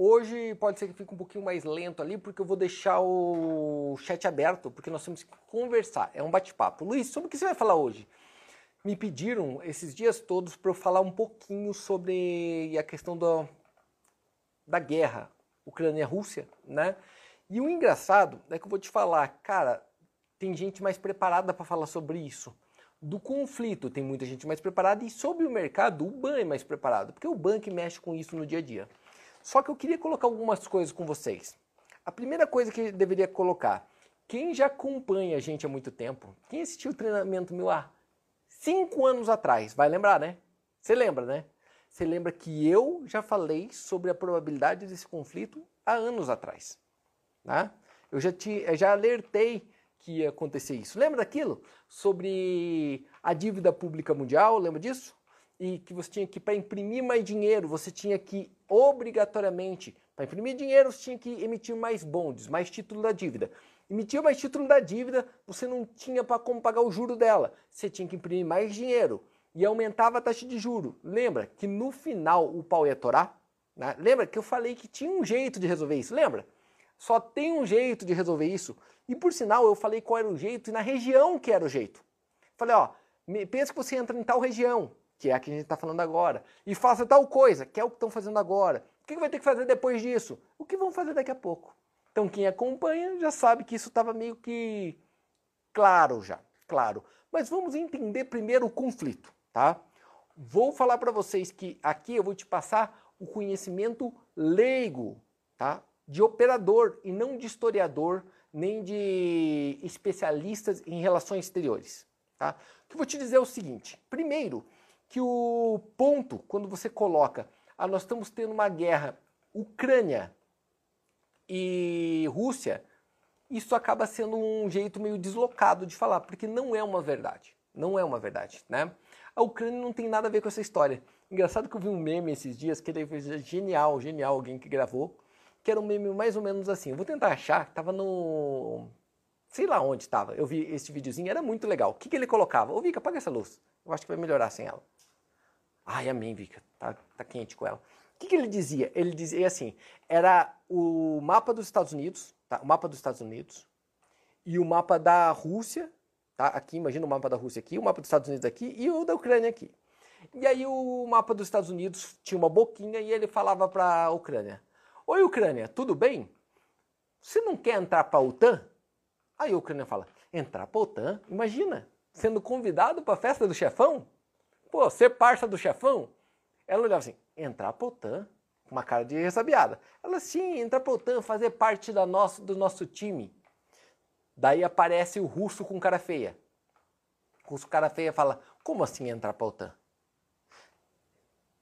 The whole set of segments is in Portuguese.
Hoje pode ser que fique um pouquinho mais lento ali, porque eu vou deixar o chat aberto, porque nós temos que conversar. É um bate-papo. Luiz, sobre o que você vai falar hoje? Me pediram esses dias todos para eu falar um pouquinho sobre a questão da, da guerra Ucrânia-Rússia, né? E o engraçado é que eu vou te falar, cara, tem gente mais preparada para falar sobre isso. Do conflito, tem muita gente mais preparada e sobre o mercado, o BAN é mais preparado, porque o BAN que mexe com isso no dia a dia. Só que eu queria colocar algumas coisas com vocês. A primeira coisa que deveria colocar, quem já acompanha a gente há muito tempo, quem assistiu o treinamento meu há cinco anos atrás, vai lembrar, né? Você lembra, né? Você lembra que eu já falei sobre a probabilidade desse conflito há anos atrás. Né? Eu já, te, eu já alertei que ia acontecer isso. Lembra daquilo? Sobre a dívida pública mundial, lembra disso? E que você tinha que, para imprimir mais dinheiro, você tinha que obrigatoriamente, para imprimir dinheiro, você tinha que emitir mais bondes, mais título da dívida. Emitia mais título da dívida, você não tinha para como pagar o juro dela. Você tinha que imprimir mais dinheiro e aumentava a taxa de juro. Lembra que no final o pau ia torar? Né? Lembra que eu falei que tinha um jeito de resolver isso? Lembra? Só tem um jeito de resolver isso. E por sinal, eu falei qual era o jeito e na região que era o jeito. Falei, ó, pensa que você entra em tal região, que é a que a gente está falando agora, e faça tal coisa, que é o que estão fazendo agora. O que vai ter que fazer depois disso? O que vão fazer daqui a pouco? Então quem acompanha já sabe que isso estava meio que claro já, claro. Mas vamos entender primeiro o conflito, tá? Vou falar para vocês que aqui eu vou te passar o conhecimento leigo, tá? de operador e não de historiador nem de especialistas em relações exteriores. Tá? O que eu vou te dizer é o seguinte: primeiro, que o ponto, quando você coloca, ah, nós estamos tendo uma guerra Ucrânia e Rússia, isso acaba sendo um jeito meio deslocado de falar, porque não é uma verdade. Não é uma verdade, né? A Ucrânia não tem nada a ver com essa história. Engraçado que eu vi um meme esses dias que ele foi genial, genial, alguém que gravou, que era um meme mais ou menos assim. Eu vou tentar achar, tava no. Sei lá onde estava. Eu vi esse videozinho, era muito legal. O que, que ele colocava? Ô, Vika, apaga essa luz. Eu acho que vai melhorar sem ela. Ai, amém, Vika. Tá, tá quente com ela. O que, que ele dizia? Ele dizia assim: era o mapa dos Estados Unidos, tá? o mapa dos Estados Unidos, e o mapa da Rússia, tá? Aqui, imagina o mapa da Rússia aqui, o mapa dos Estados Unidos aqui e o da Ucrânia aqui. E aí o mapa dos Estados Unidos tinha uma boquinha e ele falava para a Ucrânia: Oi, Ucrânia, tudo bem? Você não quer entrar para a OTAN? Aí a Ucrânia fala: entrar para a OTAN? Imagina, sendo convidado para a festa do chefão? Pô, ser parça do chefão? Ela olhava assim: entrar para a OTAN? Com uma cara de ressabiada. Ela, sim, entrar para a OTAN, fazer parte da nosso, do nosso time. Daí aparece o russo com cara feia. O russo com cara feia fala: como assim entrar para a OTAN?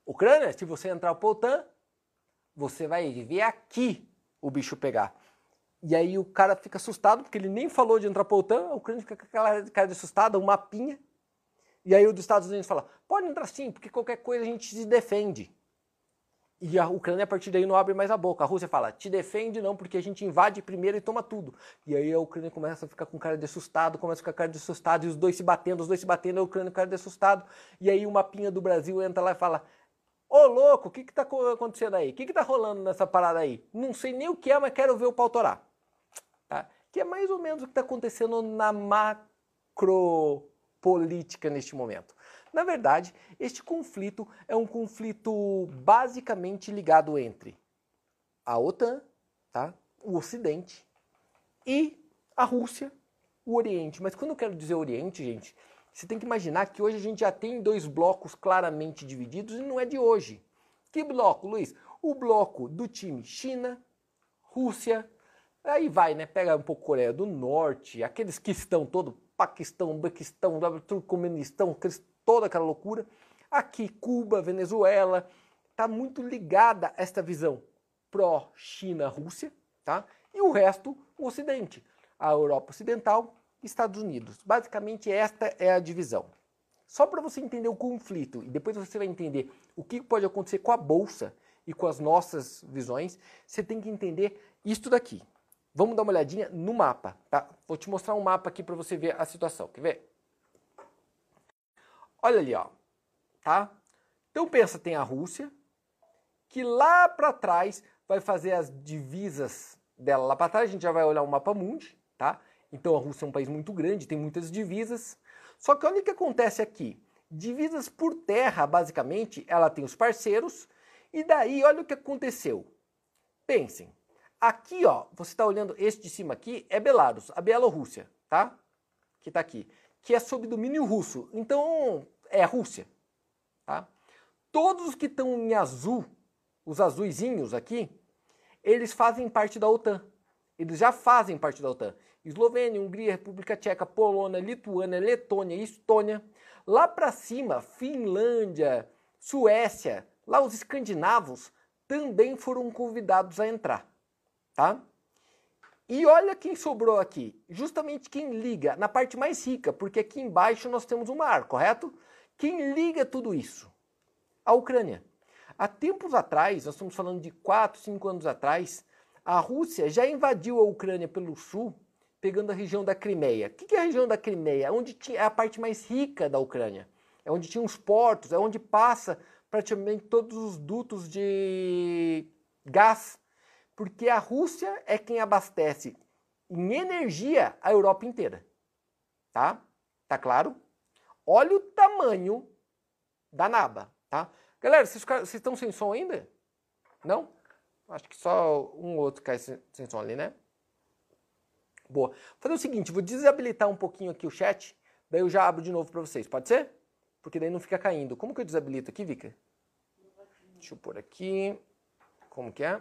Ucrânia, se você entrar para a OTAN, você vai ver aqui o bicho pegar. E aí o cara fica assustado, porque ele nem falou de entrar para o OTAN, o Ucrânia fica com aquela cara de assustada, um mapinha. E aí o dos Estados Unidos fala, pode entrar sim, porque qualquer coisa a gente se defende. E a Ucrânia a partir daí não abre mais a boca. A Rússia fala, te defende não, porque a gente invade primeiro e toma tudo. E aí a Ucrânia começa a ficar com cara de assustado, começa a ficar com cara de assustado, e os dois se batendo, os dois se batendo, a Ucrânia com cara de assustado. E aí o mapinha do Brasil entra lá e fala, Ô louco, o que que tá acontecendo aí? O que que tá rolando nessa parada aí? Não sei nem o que é, mas quero ver o pau torar. Tá? Que é mais ou menos o que está acontecendo na macropolítica neste momento. Na verdade, este conflito é um conflito basicamente ligado entre a OTAN, tá? o Ocidente, e a Rússia, o Oriente. Mas quando eu quero dizer Oriente, gente, você tem que imaginar que hoje a gente já tem dois blocos claramente divididos e não é de hoje. Que bloco, Luiz? O bloco do time China, Rússia, aí vai, né? Pega um pouco Coreia do Norte, aqueles que estão todo, Paquistão, Bequistão, Turcomenistão, toda aquela loucura. Aqui, Cuba, Venezuela, tá muito ligada esta visão pró-China, Rússia, tá? E o resto, o Ocidente, a Europa Ocidental Estados Unidos. Basicamente, esta é a divisão. Só para você entender o conflito e depois você vai entender o que pode acontecer com a bolsa e com as nossas visões, você tem que entender isto daqui. Vamos dar uma olhadinha no mapa, tá? Vou te mostrar um mapa aqui para você ver a situação. Quer ver? Olha ali, ó. Tá? Então pensa, tem a Rússia, que lá para trás vai fazer as divisas dela lá para trás. A gente já vai olhar o mapa mundi, tá? Então a Rússia é um país muito grande, tem muitas divisas. Só que olha o que acontece aqui. Divisas por terra, basicamente, ela tem os parceiros. E daí, olha o que aconteceu. Pensem. Aqui, ó, você está olhando este de cima aqui, é Belarus, a Bielorrússia, tá? Que está aqui. Que é sob domínio russo. Então, é a Rússia, tá? Todos os que estão em azul, os azuizinhos aqui, eles fazem parte da OTAN. Eles já fazem parte da OTAN. Eslovênia, Hungria, República Tcheca, Polônia, Lituânia, Letônia, Estônia. Lá para cima, Finlândia, Suécia, lá os escandinavos também foram convidados a entrar, tá? E olha quem sobrou aqui, justamente quem liga na parte mais rica, porque aqui embaixo nós temos um mar, correto? Quem liga tudo isso? A Ucrânia. Há tempos atrás, nós estamos falando de 4, 5 anos atrás, a Rússia já invadiu a Ucrânia pelo sul pegando a região da Crimeia. O que é a região da Crimeia? Onde tinha, é a parte mais rica da Ucrânia. É onde tinha os portos, é onde passa praticamente todos os dutos de gás, porque a Rússia é quem abastece em energia a Europa inteira. Tá? Tá claro? Olha o tamanho da naba, tá? Galera, vocês, vocês estão sem som ainda? Não? Acho que só um outro cai sem, sem som ali, né? Boa. Vou fazer o seguinte, vou desabilitar um pouquinho aqui o chat, daí eu já abro de novo para vocês. Pode ser? Porque daí não fica caindo. Como que eu desabilito aqui, Vika? Deixa eu pôr aqui. Como que é?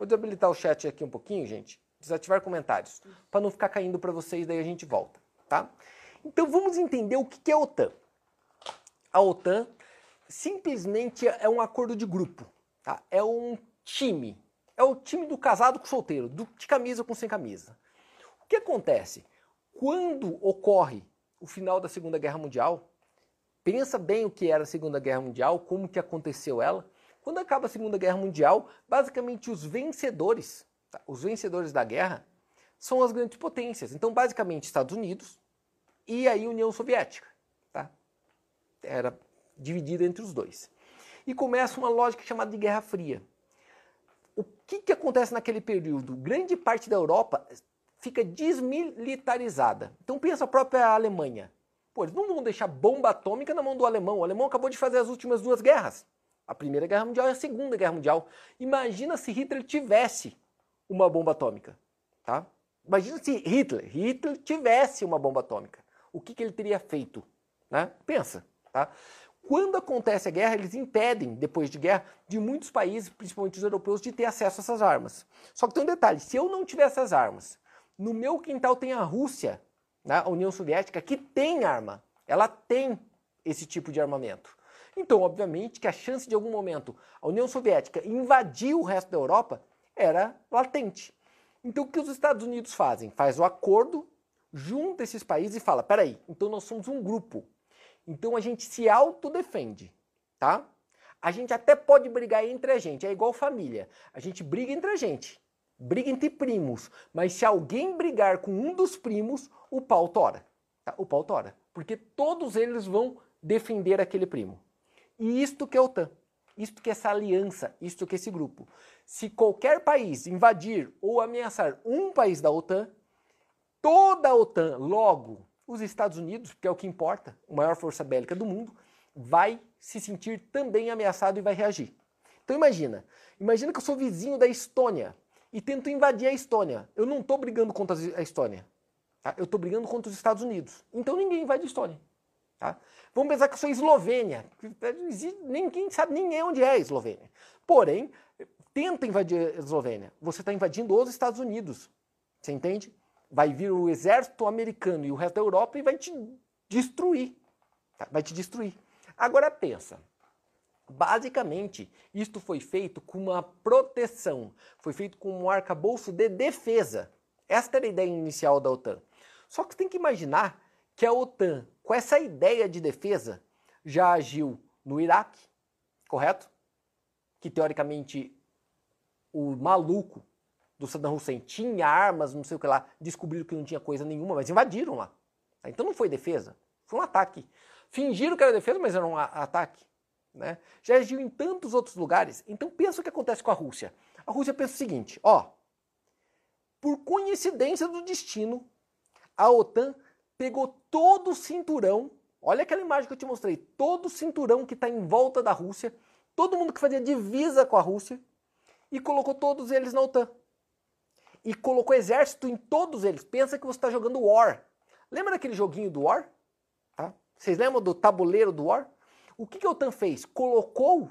Vou desabilitar o chat aqui um pouquinho, gente. Desativar comentários. Para não ficar caindo para vocês, daí a gente volta, tá? Então vamos entender o que é a OTAN. A OTAN simplesmente é um acordo de grupo. Tá? É um time. É o time do casado com o solteiro, do, de camisa com sem camisa que acontece? Quando ocorre o final da Segunda Guerra Mundial, pensa bem o que era a Segunda Guerra Mundial, como que aconteceu ela. Quando acaba a Segunda Guerra Mundial, basicamente os vencedores, tá? os vencedores da guerra, são as grandes potências. Então, basicamente, Estados Unidos e aí União Soviética. Tá? Era dividida entre os dois. E começa uma lógica chamada de Guerra Fria. O que, que acontece naquele período? Grande parte da Europa fica desmilitarizada. Então pensa a própria Alemanha. Pô, eles não vão deixar bomba atômica na mão do alemão. O alemão acabou de fazer as últimas duas guerras. A Primeira Guerra Mundial e a Segunda Guerra Mundial. Imagina se Hitler tivesse uma bomba atômica, tá? Imagina se Hitler, Hitler tivesse uma bomba atômica. O que, que ele teria feito, né? Pensa, tá? Quando acontece a guerra, eles impedem, depois de guerra, de muitos países, principalmente os europeus, de ter acesso a essas armas. Só que tem um detalhe: se eu não tiver essas armas, no meu quintal tem a Rússia, né, a União Soviética, que tem arma. Ela tem esse tipo de armamento. Então, obviamente, que a chance de algum momento a União Soviética invadir o resto da Europa era latente. Então, o que os Estados Unidos fazem? Faz o acordo, junta esses países e fala: peraí, então nós somos um grupo. Então a gente se autodefende, tá? A gente até pode brigar entre a gente, é igual família. A gente briga entre a gente briga entre primos, mas se alguém brigar com um dos primos, o pau tora. Tá? O pau tora. Porque todos eles vão defender aquele primo. E isto que é a OTAN. Isto que é essa aliança, isto que é esse grupo. Se qualquer país invadir ou ameaçar um país da OTAN, toda a OTAN, logo os Estados Unidos, que é o que importa, a maior força bélica do mundo, vai se sentir também ameaçado e vai reagir. Então imagina, imagina que eu sou vizinho da Estônia e tento invadir a Estônia. Eu não estou brigando contra a Estônia. Tá? Eu estou brigando contra os Estados Unidos. Então ninguém invade a Estônia. Tá? Vamos pensar que eu sou Eslovênia. Ninguém sabe nem onde é a Eslovênia. Porém, tenta invadir a Eslovênia. Você está invadindo os Estados Unidos. Você entende? Vai vir o exército americano e o resto da Europa e vai te destruir. Tá? Vai te destruir. Agora pensa. Basicamente, isto foi feito com uma proteção, foi feito com um arcabouço de defesa. Esta era a ideia inicial da OTAN. Só que tem que imaginar que a OTAN, com essa ideia de defesa, já agiu no Iraque, correto? Que teoricamente o maluco do Saddam Hussein tinha armas, não sei o que lá, descobriram que não tinha coisa nenhuma, mas invadiram lá. Então não foi defesa, foi um ataque. Fingiram que era defesa, mas era um ataque. Né? Já agiu em tantos outros lugares. Então pensa o que acontece com a Rússia. A Rússia pensa o seguinte, ó, por coincidência do destino, a OTAN pegou todo o cinturão, olha aquela imagem que eu te mostrei, todo o cinturão que está em volta da Rússia, todo mundo que fazia divisa com a Rússia, e colocou todos eles na OTAN. E colocou exército em todos eles. Pensa que você está jogando War. Lembra daquele joguinho do War? Tá? Vocês lembram do tabuleiro do War? O que, que a OTAN fez? Colocou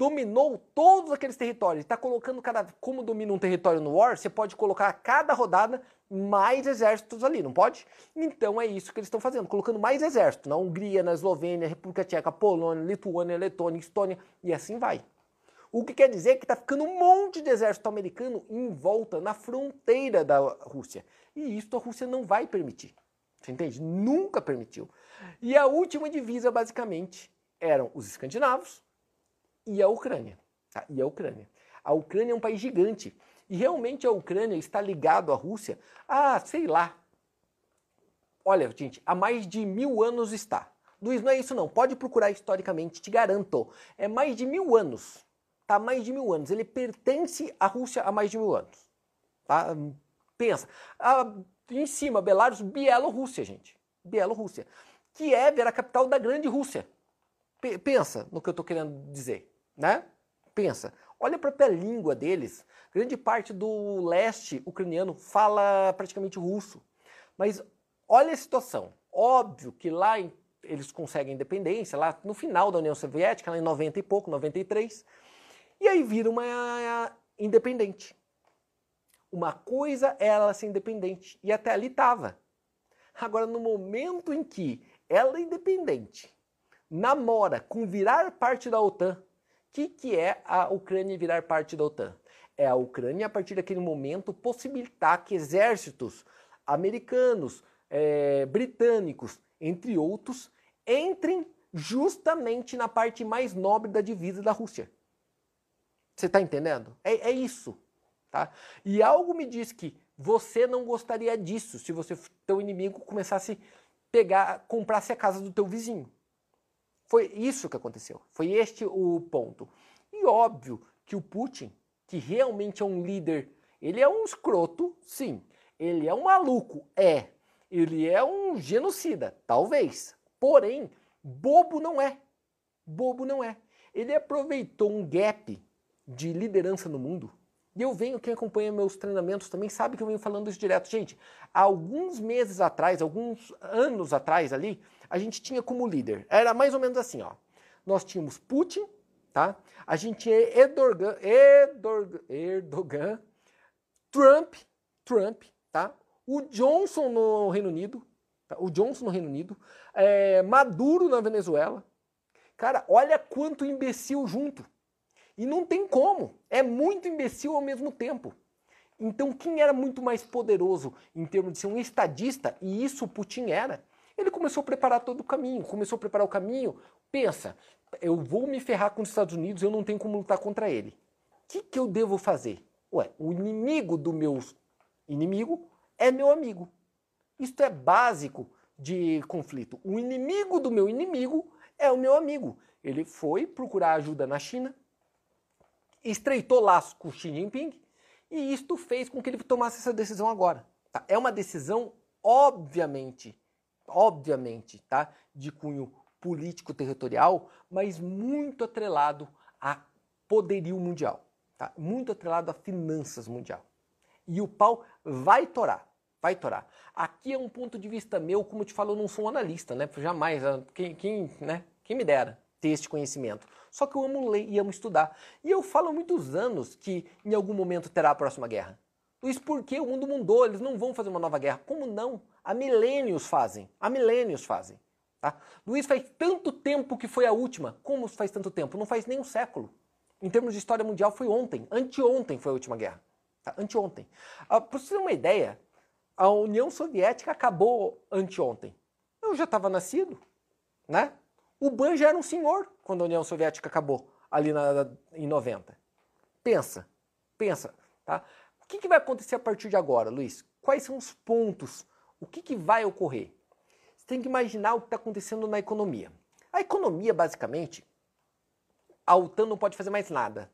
dominou todos aqueles territórios, está colocando cada. Como domina um território no War, você pode colocar a cada rodada mais exércitos ali, não pode? Então é isso que eles estão fazendo, colocando mais exército na Hungria, na Eslovênia, República Tcheca, Polônia, Lituânia, Letônia, Estônia e assim vai. O que quer dizer que está ficando um monte de exército americano em volta, na fronteira da Rússia. E isso a Rússia não vai permitir. Você entende? Nunca permitiu. E a última divisa, basicamente, eram os escandinavos, e a Ucrânia. Tá? E a Ucrânia. A Ucrânia é um país gigante. E realmente a Ucrânia está ligado à Rússia há, sei lá. Olha, gente, há mais de mil anos está. Luiz, não é isso não. Pode procurar historicamente, te garanto. É mais de mil anos. Tá? Mais de mil anos. Ele pertence à Rússia há mais de mil anos. Tá? Pensa. Ah, em cima, Belarus, Bielorrússia, gente. Bielorrússia. Kiev era a capital da grande Rússia. P pensa no que eu estou querendo dizer né? Pensa, olha a própria língua deles. Grande parte do leste ucraniano fala praticamente russo. Mas olha a situação. Óbvio que lá eles conseguem independência, lá no final da União Soviética, lá em 90 e pouco, 93. E aí vira uma independente. Uma coisa é ela ser independente, e até ali estava. Agora, no momento em que ela é independente, namora com virar parte da OTAN, que, que é a Ucrânia virar parte da OTAN? É a Ucrânia, a partir daquele momento, possibilitar que exércitos americanos, é, britânicos, entre outros, entrem justamente na parte mais nobre da divisa da Rússia. Você está entendendo? É, é, isso. Tá? E algo me diz que você não gostaria disso se você, teu inimigo, começasse a pegar, comprasse a casa do teu vizinho. Foi isso que aconteceu. Foi este o ponto. E óbvio que o Putin, que realmente é um líder, ele é um escroto, sim. Ele é um maluco, é. Ele é um genocida, talvez. Porém, bobo não é. Bobo não é. Ele aproveitou um gap de liderança no mundo. E eu venho, quem acompanha meus treinamentos também sabe que eu venho falando isso direto. Gente, alguns meses atrás, alguns anos atrás ali, a gente tinha como líder. Era mais ou menos assim, ó. Nós tínhamos Putin, tá? A gente tinha Erdogan, Erdogan, Erdogan Trump, Trump, tá? O Johnson no Reino Unido, tá? o Johnson no Reino Unido, é, Maduro na Venezuela. Cara, olha quanto imbecil junto. E não tem como. É muito imbecil ao mesmo tempo. Então, quem era muito mais poderoso em termos de ser um estadista, e isso Putin era, ele começou a preparar todo o caminho, começou a preparar o caminho. Pensa, eu vou me ferrar com os Estados Unidos, eu não tenho como lutar contra ele. O que, que eu devo fazer? Ué, o inimigo do meu inimigo é meu amigo. Isto é básico de conflito. O inimigo do meu inimigo é o meu amigo. Ele foi procurar ajuda na China, estreitou laços com Xi Jinping e isto fez com que ele tomasse essa decisão agora. Tá? É uma decisão, obviamente, obviamente, tá? De cunho político territorial, mas muito atrelado a poderio mundial, tá? Muito atrelado a finanças mundial. E o pau vai torar, vai torar. Aqui é um ponto de vista meu, como eu te falo, eu não sou um analista, né? Jamais, ah, quem, quem, né? quem me dera ter este conhecimento. Só que eu amo ler e amo estudar. E eu falo há muitos anos que em algum momento terá a próxima guerra. Luiz, por que o mundo mudou? Eles não vão fazer uma nova guerra. Como não? Há milênios fazem. Há milênios fazem. Tá? Luiz, faz tanto tempo que foi a última. Como faz tanto tempo? Não faz nem um século. Em termos de história mundial, foi ontem. Anteontem foi a última guerra. Tá? Anteontem. Ah, Para você ter uma ideia, a União Soviética acabou anteontem. Eu já estava nascido. Né? O Ban já era um senhor quando a União Soviética acabou, ali na, em 90. Pensa, pensa. Tá? O que, que vai acontecer a partir de agora, Luiz? Quais são os pontos o que, que vai ocorrer? Você tem que imaginar o que está acontecendo na economia. A economia, basicamente, a OTAN não pode fazer mais nada.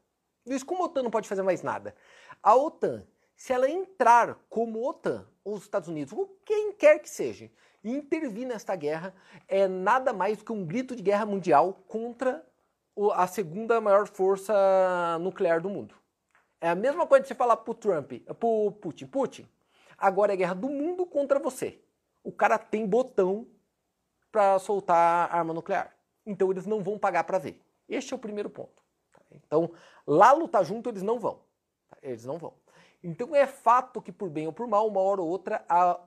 Luiz, como a OTAN não pode fazer mais nada? A OTAN, se ela entrar como OTAN, ou os Estados Unidos, ou quem quer que seja, e intervir nesta guerra, é nada mais do que um grito de guerra mundial contra a segunda maior força nuclear do mundo. É a mesma coisa de você falar pro Trump, pro Putin, Putin, agora é guerra do mundo contra você. O cara tem botão para soltar arma nuclear. Então eles não vão pagar para ver. Este é o primeiro ponto. Então, lá lutar junto eles não vão. Eles não vão. Então é fato que por bem ou por mal, uma hora ou outra, a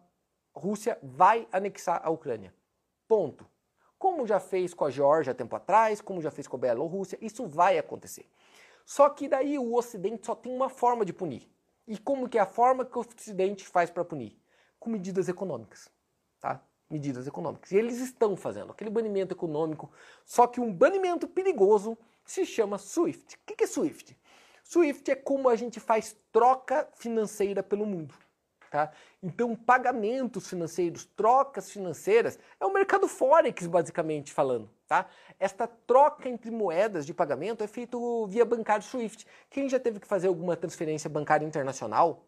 Rússia vai anexar a Ucrânia. Ponto. Como já fez com a Geórgia tempo atrás, como já fez com a Bielorrússia, isso vai acontecer. Só que daí o Ocidente só tem uma forma de punir. E como que é a forma que o Ocidente faz para punir? Com medidas econômicas, tá? Medidas econômicas. E eles estão fazendo aquele banimento econômico, só que um banimento perigoso se chama SWIFT. O que é SWIFT? SWIFT é como a gente faz troca financeira pelo mundo. Tá? Então, pagamentos financeiros, trocas financeiras, é o mercado Forex, basicamente falando. Tá? Esta troca entre moedas de pagamento é feito via bancário SWIFT. Quem já teve que fazer alguma transferência bancária internacional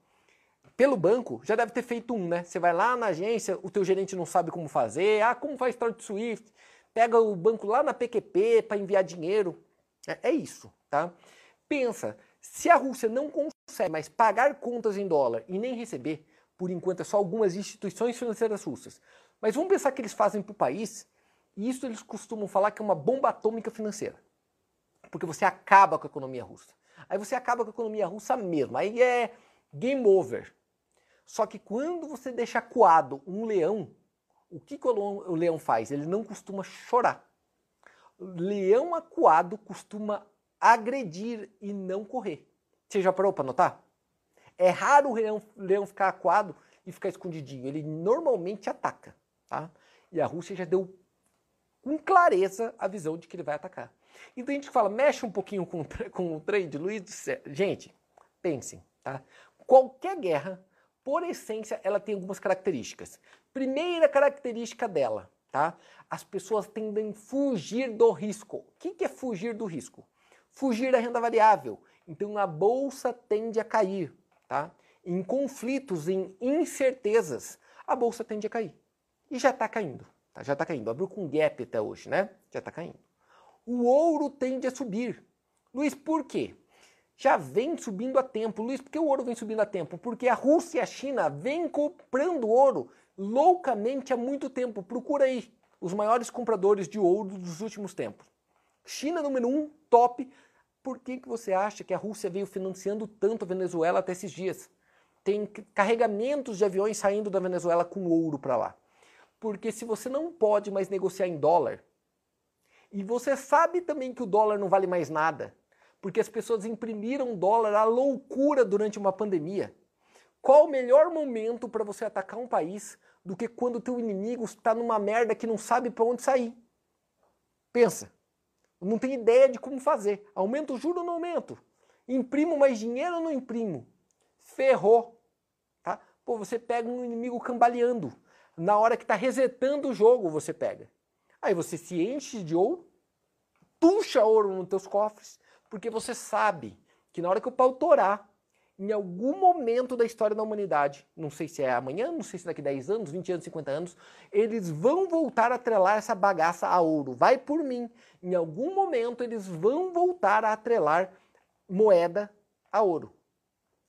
pelo banco, já deve ter feito um, né? Você vai lá na agência, o teu gerente não sabe como fazer, ah, como faz de SWIFT, pega o banco lá na PQP para enviar dinheiro. É, é isso, tá? Pensa, se a Rússia não consegue mais pagar contas em dólar e nem receber, por enquanto é só algumas instituições financeiras russas. Mas vamos pensar que eles fazem para o país, isso eles costumam falar que é uma bomba atômica financeira. Porque você acaba com a economia russa. Aí você acaba com a economia russa mesmo. Aí é game over. Só que quando você deixa acuado um leão, o que, que o leão faz? Ele não costuma chorar. Leão acuado costuma agredir e não correr. Você já parou para notar? É raro o leão, leão ficar acuado e ficar escondidinho. Ele normalmente ataca. Tá? E a Rússia já deu com clareza a visão de que ele vai atacar. Então a gente fala, mexe um pouquinho com, com o trade, Luiz do céu. Gente, pensem, tá? Qualquer guerra, por essência, ela tem algumas características. Primeira característica dela, tá? As pessoas tendem a fugir do risco. O que é fugir do risco? Fugir da renda variável. Então a bolsa tende a cair tá? Em conflitos, em incertezas, a bolsa tende a cair. E já está caindo, tá? já está caindo. Abriu com gap até hoje, né? Já está caindo. O ouro tende a subir. Luiz, por quê? Já vem subindo a tempo. Luiz, por que o ouro vem subindo a tempo? Porque a Rússia e a China vêm comprando ouro loucamente há muito tempo. Procura aí os maiores compradores de ouro dos últimos tempos. China número um, top, por que, que você acha que a Rússia veio financiando tanto a Venezuela até esses dias? Tem carregamentos de aviões saindo da Venezuela com ouro para lá. Porque se você não pode mais negociar em dólar, e você sabe também que o dólar não vale mais nada, porque as pessoas imprimiram dólar à loucura durante uma pandemia. Qual o melhor momento para você atacar um país do que quando o teu inimigo está numa merda que não sabe para onde sair? Pensa não tenho ideia de como fazer. Aumento o juro ou não aumento? Imprimo mais dinheiro ou não imprimo? Ferrou. Tá? Pô, você pega um inimigo cambaleando. Na hora que está resetando o jogo, você pega. Aí você se enche de ouro, tuxa ouro nos teus cofres, porque você sabe que na hora que o pau torar, em algum momento da história da humanidade, não sei se é amanhã, não sei se daqui 10 anos, 20 anos, 50 anos, eles vão voltar a atrelar essa bagaça a ouro. Vai por mim. Em algum momento eles vão voltar a atrelar moeda a ouro.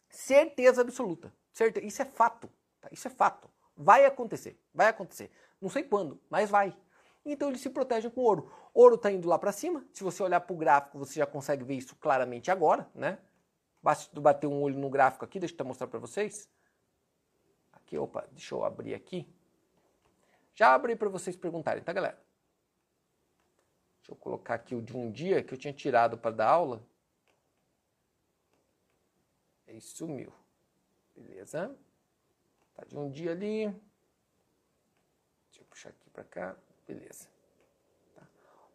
Certeza absoluta. Certeza. Isso é fato. Tá? Isso é fato. Vai acontecer. Vai acontecer. Não sei quando, mas vai. Então eles se protegem com ouro. Ouro está indo lá para cima. Se você olhar para o gráfico, você já consegue ver isso claramente agora, né? Basta bater um olho no gráfico aqui, deixa eu mostrar para vocês. Aqui, opa, deixa eu abrir aqui. Já abri para vocês perguntarem, tá, galera? Deixa eu colocar aqui o de um dia que eu tinha tirado para dar aula. E sumiu. Beleza? Tá de um dia ali. Deixa eu puxar aqui para cá. Beleza. Tá.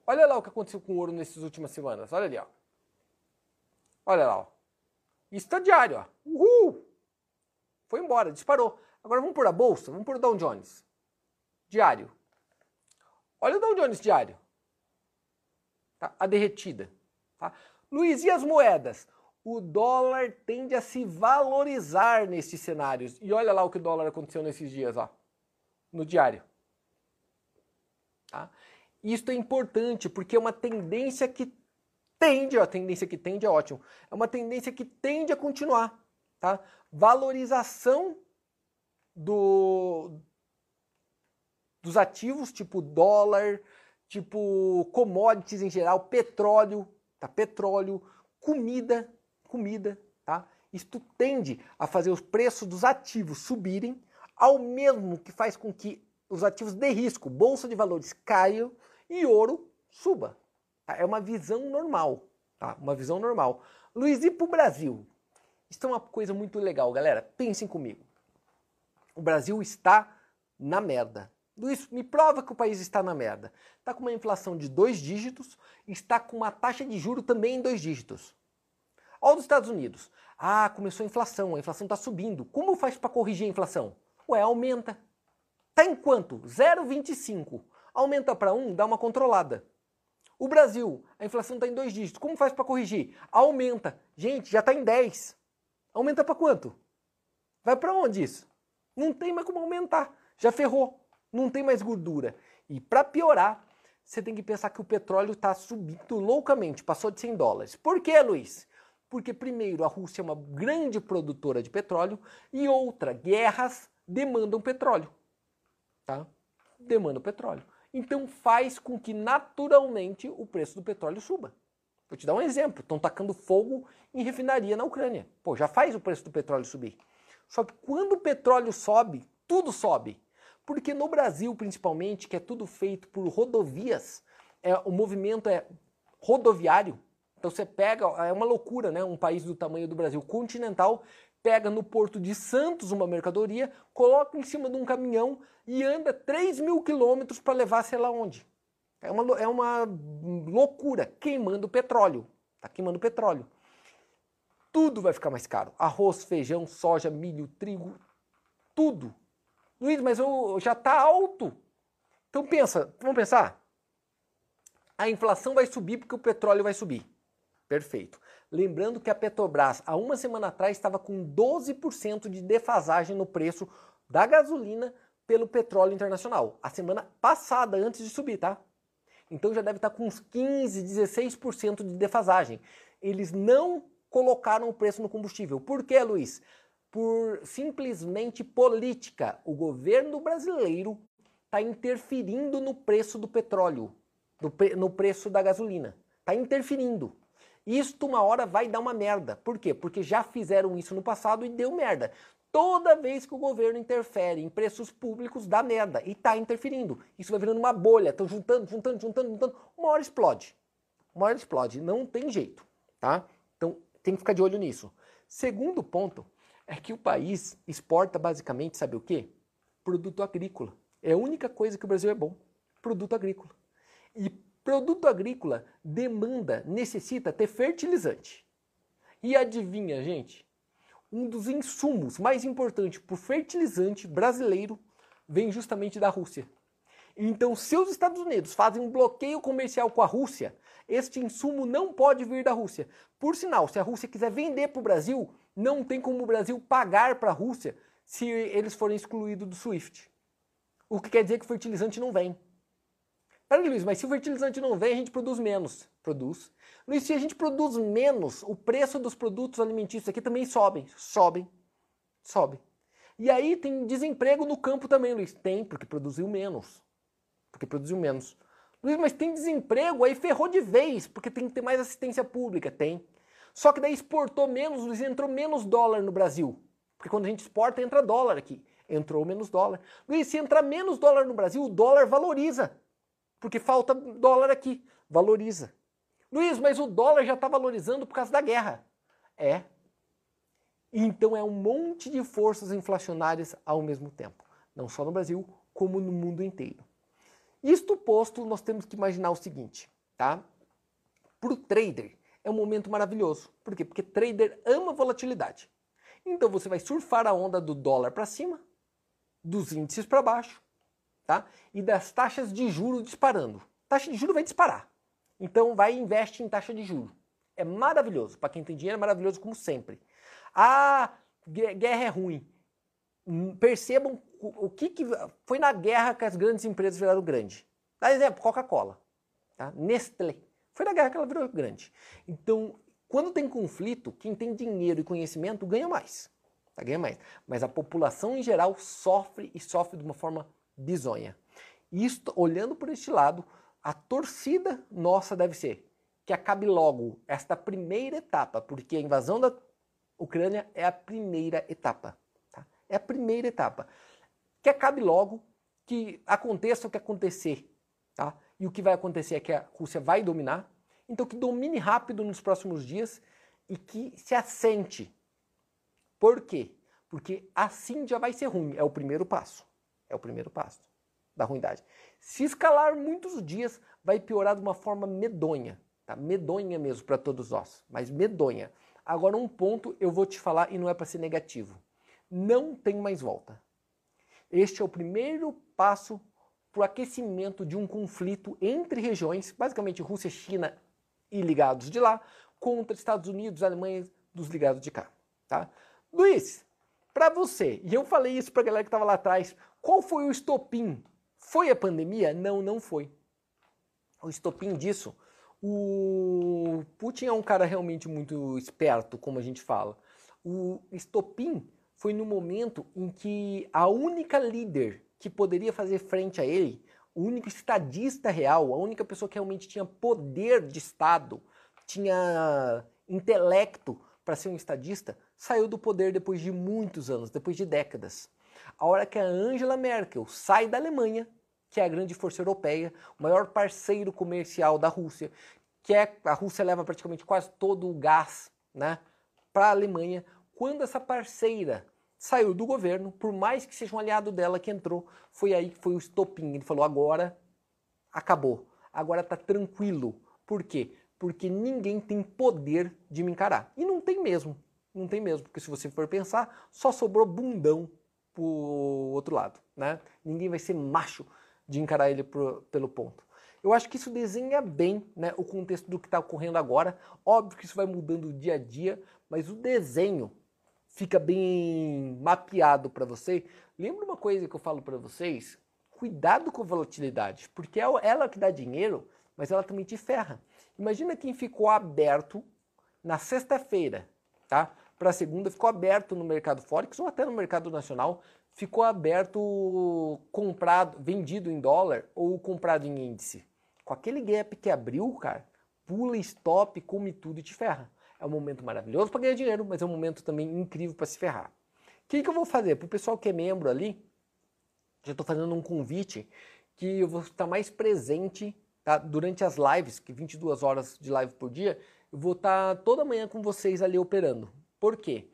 Olha lá o que aconteceu com o ouro nessas últimas semanas. Olha ali, ó. Olha lá, ó. Isso tá diário, ó. Uhul! Foi embora, disparou. Agora vamos por a bolsa, vamos por o Dow Jones. Diário. Olha o Dow Jones diário. Tá? A derretida. Tá? Luiz, e as moedas? O dólar tende a se valorizar nesses cenários. E olha lá o que o dólar aconteceu nesses dias, ó, no diário. Tá? Isso é importante porque é uma tendência que tende, ó, a tendência que tende é ótimo, é uma tendência que tende a continuar. Tá? Valorização do, dos ativos, tipo dólar, tipo commodities em geral, petróleo, tá? petróleo, comida, comida, tá? Isto tende a fazer os preços dos ativos subirem, ao mesmo que faz com que os ativos de risco, bolsa de valores, caiam e ouro suba. Tá? É uma visão normal, tá? Uma visão normal. Luiz, e para o Brasil? Isso é uma coisa muito legal, galera. Pensem comigo. O Brasil está na merda. Luiz, me prova que o país está na merda. Está com uma inflação de dois dígitos, está com uma taxa de juro também em dois dígitos. Olha os Estados Unidos. Ah, começou a inflação, a inflação está subindo. Como faz para corrigir a inflação? Ué, aumenta. Está em quanto? 0,25. Aumenta para 1, dá uma controlada. O Brasil, a inflação está em dois dígitos. Como faz para corrigir? Aumenta. Gente, já está em 10. Aumenta para quanto? Vai para onde isso? Não tem mais como aumentar. Já ferrou. Não tem mais gordura. E para piorar, você tem que pensar que o petróleo está subindo loucamente. Passou de 100 dólares. Por quê, Luiz? Porque, primeiro, a Rússia é uma grande produtora de petróleo e outra, guerras demandam petróleo. Tá? Demandam petróleo. Então faz com que naturalmente o preço do petróleo suba. Vou te dar um exemplo. Estão tacando fogo em refinaria na Ucrânia. Pô, já faz o preço do petróleo subir. Só que quando o petróleo sobe, tudo sobe. Porque no Brasil, principalmente, que é tudo feito por rodovias, é, o movimento é rodoviário, então você pega, é uma loucura, né? Um país do tamanho do Brasil continental pega no porto de Santos uma mercadoria, coloca em cima de um caminhão e anda 3 mil quilômetros para levar sei lá onde. É uma, é uma loucura, queimando petróleo. Está queimando petróleo. Tudo vai ficar mais caro. Arroz, feijão, soja, milho, trigo, tudo. Luiz, mas eu, já está alto. Então pensa, vamos pensar? A inflação vai subir porque o petróleo vai subir. Perfeito. Lembrando que a Petrobras, há uma semana atrás, estava com 12% de defasagem no preço da gasolina pelo petróleo internacional. A semana passada, antes de subir, tá? Então já deve estar com uns 15, 16% de defasagem. Eles não colocaram o preço no combustível. Por quê, Luiz? Por simplesmente política. O governo brasileiro está interferindo no preço do petróleo, no preço da gasolina. Está interferindo. Isto uma hora vai dar uma merda. Por quê? Porque já fizeram isso no passado e deu merda. Toda vez que o governo interfere em preços públicos, dá merda. E está interferindo. Isso vai virando uma bolha. Estão juntando, juntando, juntando, juntando. Uma hora explode. Uma hora explode. Não tem jeito. Tá? Então tem que ficar de olho nisso. Segundo ponto é que o país exporta basicamente, sabe o quê? Produto agrícola. É a única coisa que o Brasil é bom. Produto agrícola. Produto agrícola demanda, necessita ter fertilizante. E adivinha, gente? Um dos insumos mais importantes para o fertilizante brasileiro vem justamente da Rússia. Então, se os Estados Unidos fazem um bloqueio comercial com a Rússia, este insumo não pode vir da Rússia. Por sinal, se a Rússia quiser vender para o Brasil, não tem como o Brasil pagar para a Rússia se eles forem excluídos do SWIFT. O que quer dizer que o fertilizante não vem. Peraí, Luiz, mas se o fertilizante não vem, a gente produz menos. Produz. Luiz, se a gente produz menos, o preço dos produtos alimentícios aqui também sobem. Sobem. Sobe. E aí tem desemprego no campo também, Luiz. Tem, porque produziu menos. Porque produziu menos. Luiz, mas tem desemprego, aí ferrou de vez, porque tem que ter mais assistência pública. Tem. Só que daí exportou menos, Luiz, entrou menos dólar no Brasil. Porque quando a gente exporta, entra dólar aqui. Entrou menos dólar. Luiz, se entrar menos dólar no Brasil, o dólar valoriza. Porque falta dólar aqui, valoriza. Luiz, mas o dólar já está valorizando por causa da guerra. É. Então é um monte de forças inflacionárias ao mesmo tempo. Não só no Brasil, como no mundo inteiro. Isto posto, nós temos que imaginar o seguinte, tá? Para o trader é um momento maravilhoso. Por quê? Porque trader ama volatilidade. Então você vai surfar a onda do dólar para cima, dos índices para baixo, tá? E das taxas de juro disparando. Taxa de juro vai disparar. Então vai e investe em taxa de juro. é maravilhoso. Para quem tem dinheiro é maravilhoso como sempre. Ah, guerra é ruim. Hum, percebam o que, que foi na guerra que as grandes empresas viraram grande. Dá exemplo, Coca-Cola, tá? Nestlé. Foi na guerra que ela virou grande. Então, quando tem conflito, quem tem dinheiro e conhecimento ganha mais. Tá? Ganha mais. Mas a população em geral sofre e sofre de uma forma bizonha. Isto, olhando por este lado, a torcida nossa deve ser que acabe logo esta primeira etapa, porque a invasão da Ucrânia é a primeira etapa. Tá? É a primeira etapa. Que acabe logo, que aconteça o que acontecer. Tá? E o que vai acontecer é que a Rússia vai dominar. Então que domine rápido nos próximos dias e que se assente. Por quê? Porque assim já vai ser ruim. É o primeiro passo. É o primeiro passo da ruindade. Se escalar muitos dias, vai piorar de uma forma medonha, tá? Medonha mesmo para todos nós, mas medonha. Agora um ponto eu vou te falar e não é para ser negativo. Não tem mais volta. Este é o primeiro passo para o aquecimento de um conflito entre regiões, basicamente Rússia, China e ligados de lá, contra Estados Unidos, Alemanha dos ligados de cá, tá? Luiz, para você, e eu falei isso para a galera que estava lá atrás, qual foi o estopim foi a pandemia? Não, não foi. O estopim disso, o Putin é um cara realmente muito esperto, como a gente fala. O estopim foi no momento em que a única líder que poderia fazer frente a ele, o único estadista real, a única pessoa que realmente tinha poder de Estado, tinha intelecto para ser um estadista, saiu do poder depois de muitos anos, depois de décadas. A hora que a Angela Merkel sai da Alemanha, que é a grande força europeia, o maior parceiro comercial da Rússia, que é a Rússia leva praticamente quase todo o gás, né, para a Alemanha. Quando essa parceira saiu do governo, por mais que seja um aliado dela que entrou, foi aí que foi o estopim. Ele falou: agora acabou, agora está tranquilo. Por quê? Porque ninguém tem poder de me encarar. E não tem mesmo, não tem mesmo, porque se você for pensar, só sobrou bundão pro outro lado, né? Ninguém vai ser macho de encarar ele pro, pelo ponto. Eu acho que isso desenha bem né, o contexto do que está ocorrendo agora. Óbvio que isso vai mudando dia a dia, mas o desenho fica bem mapeado para você. Lembra uma coisa que eu falo para vocês? Cuidado com a volatilidade, porque é ela que dá dinheiro, mas ela também te ferra. Imagina quem ficou aberto na sexta-feira, tá? Para segunda, ficou aberto no mercado Forex ou até no mercado nacional, ficou aberto comprado, vendido em dólar ou comprado em índice. Com aquele gap que abriu, cara, pula stop, come tudo e te ferra. É um momento maravilhoso para ganhar dinheiro, mas é um momento também incrível para se ferrar. O que, que eu vou fazer? Para o pessoal que é membro ali, já estou fazendo um convite que eu vou estar mais presente tá? durante as lives, que 22 horas de live por dia, eu vou estar toda manhã com vocês ali operando. Por quê?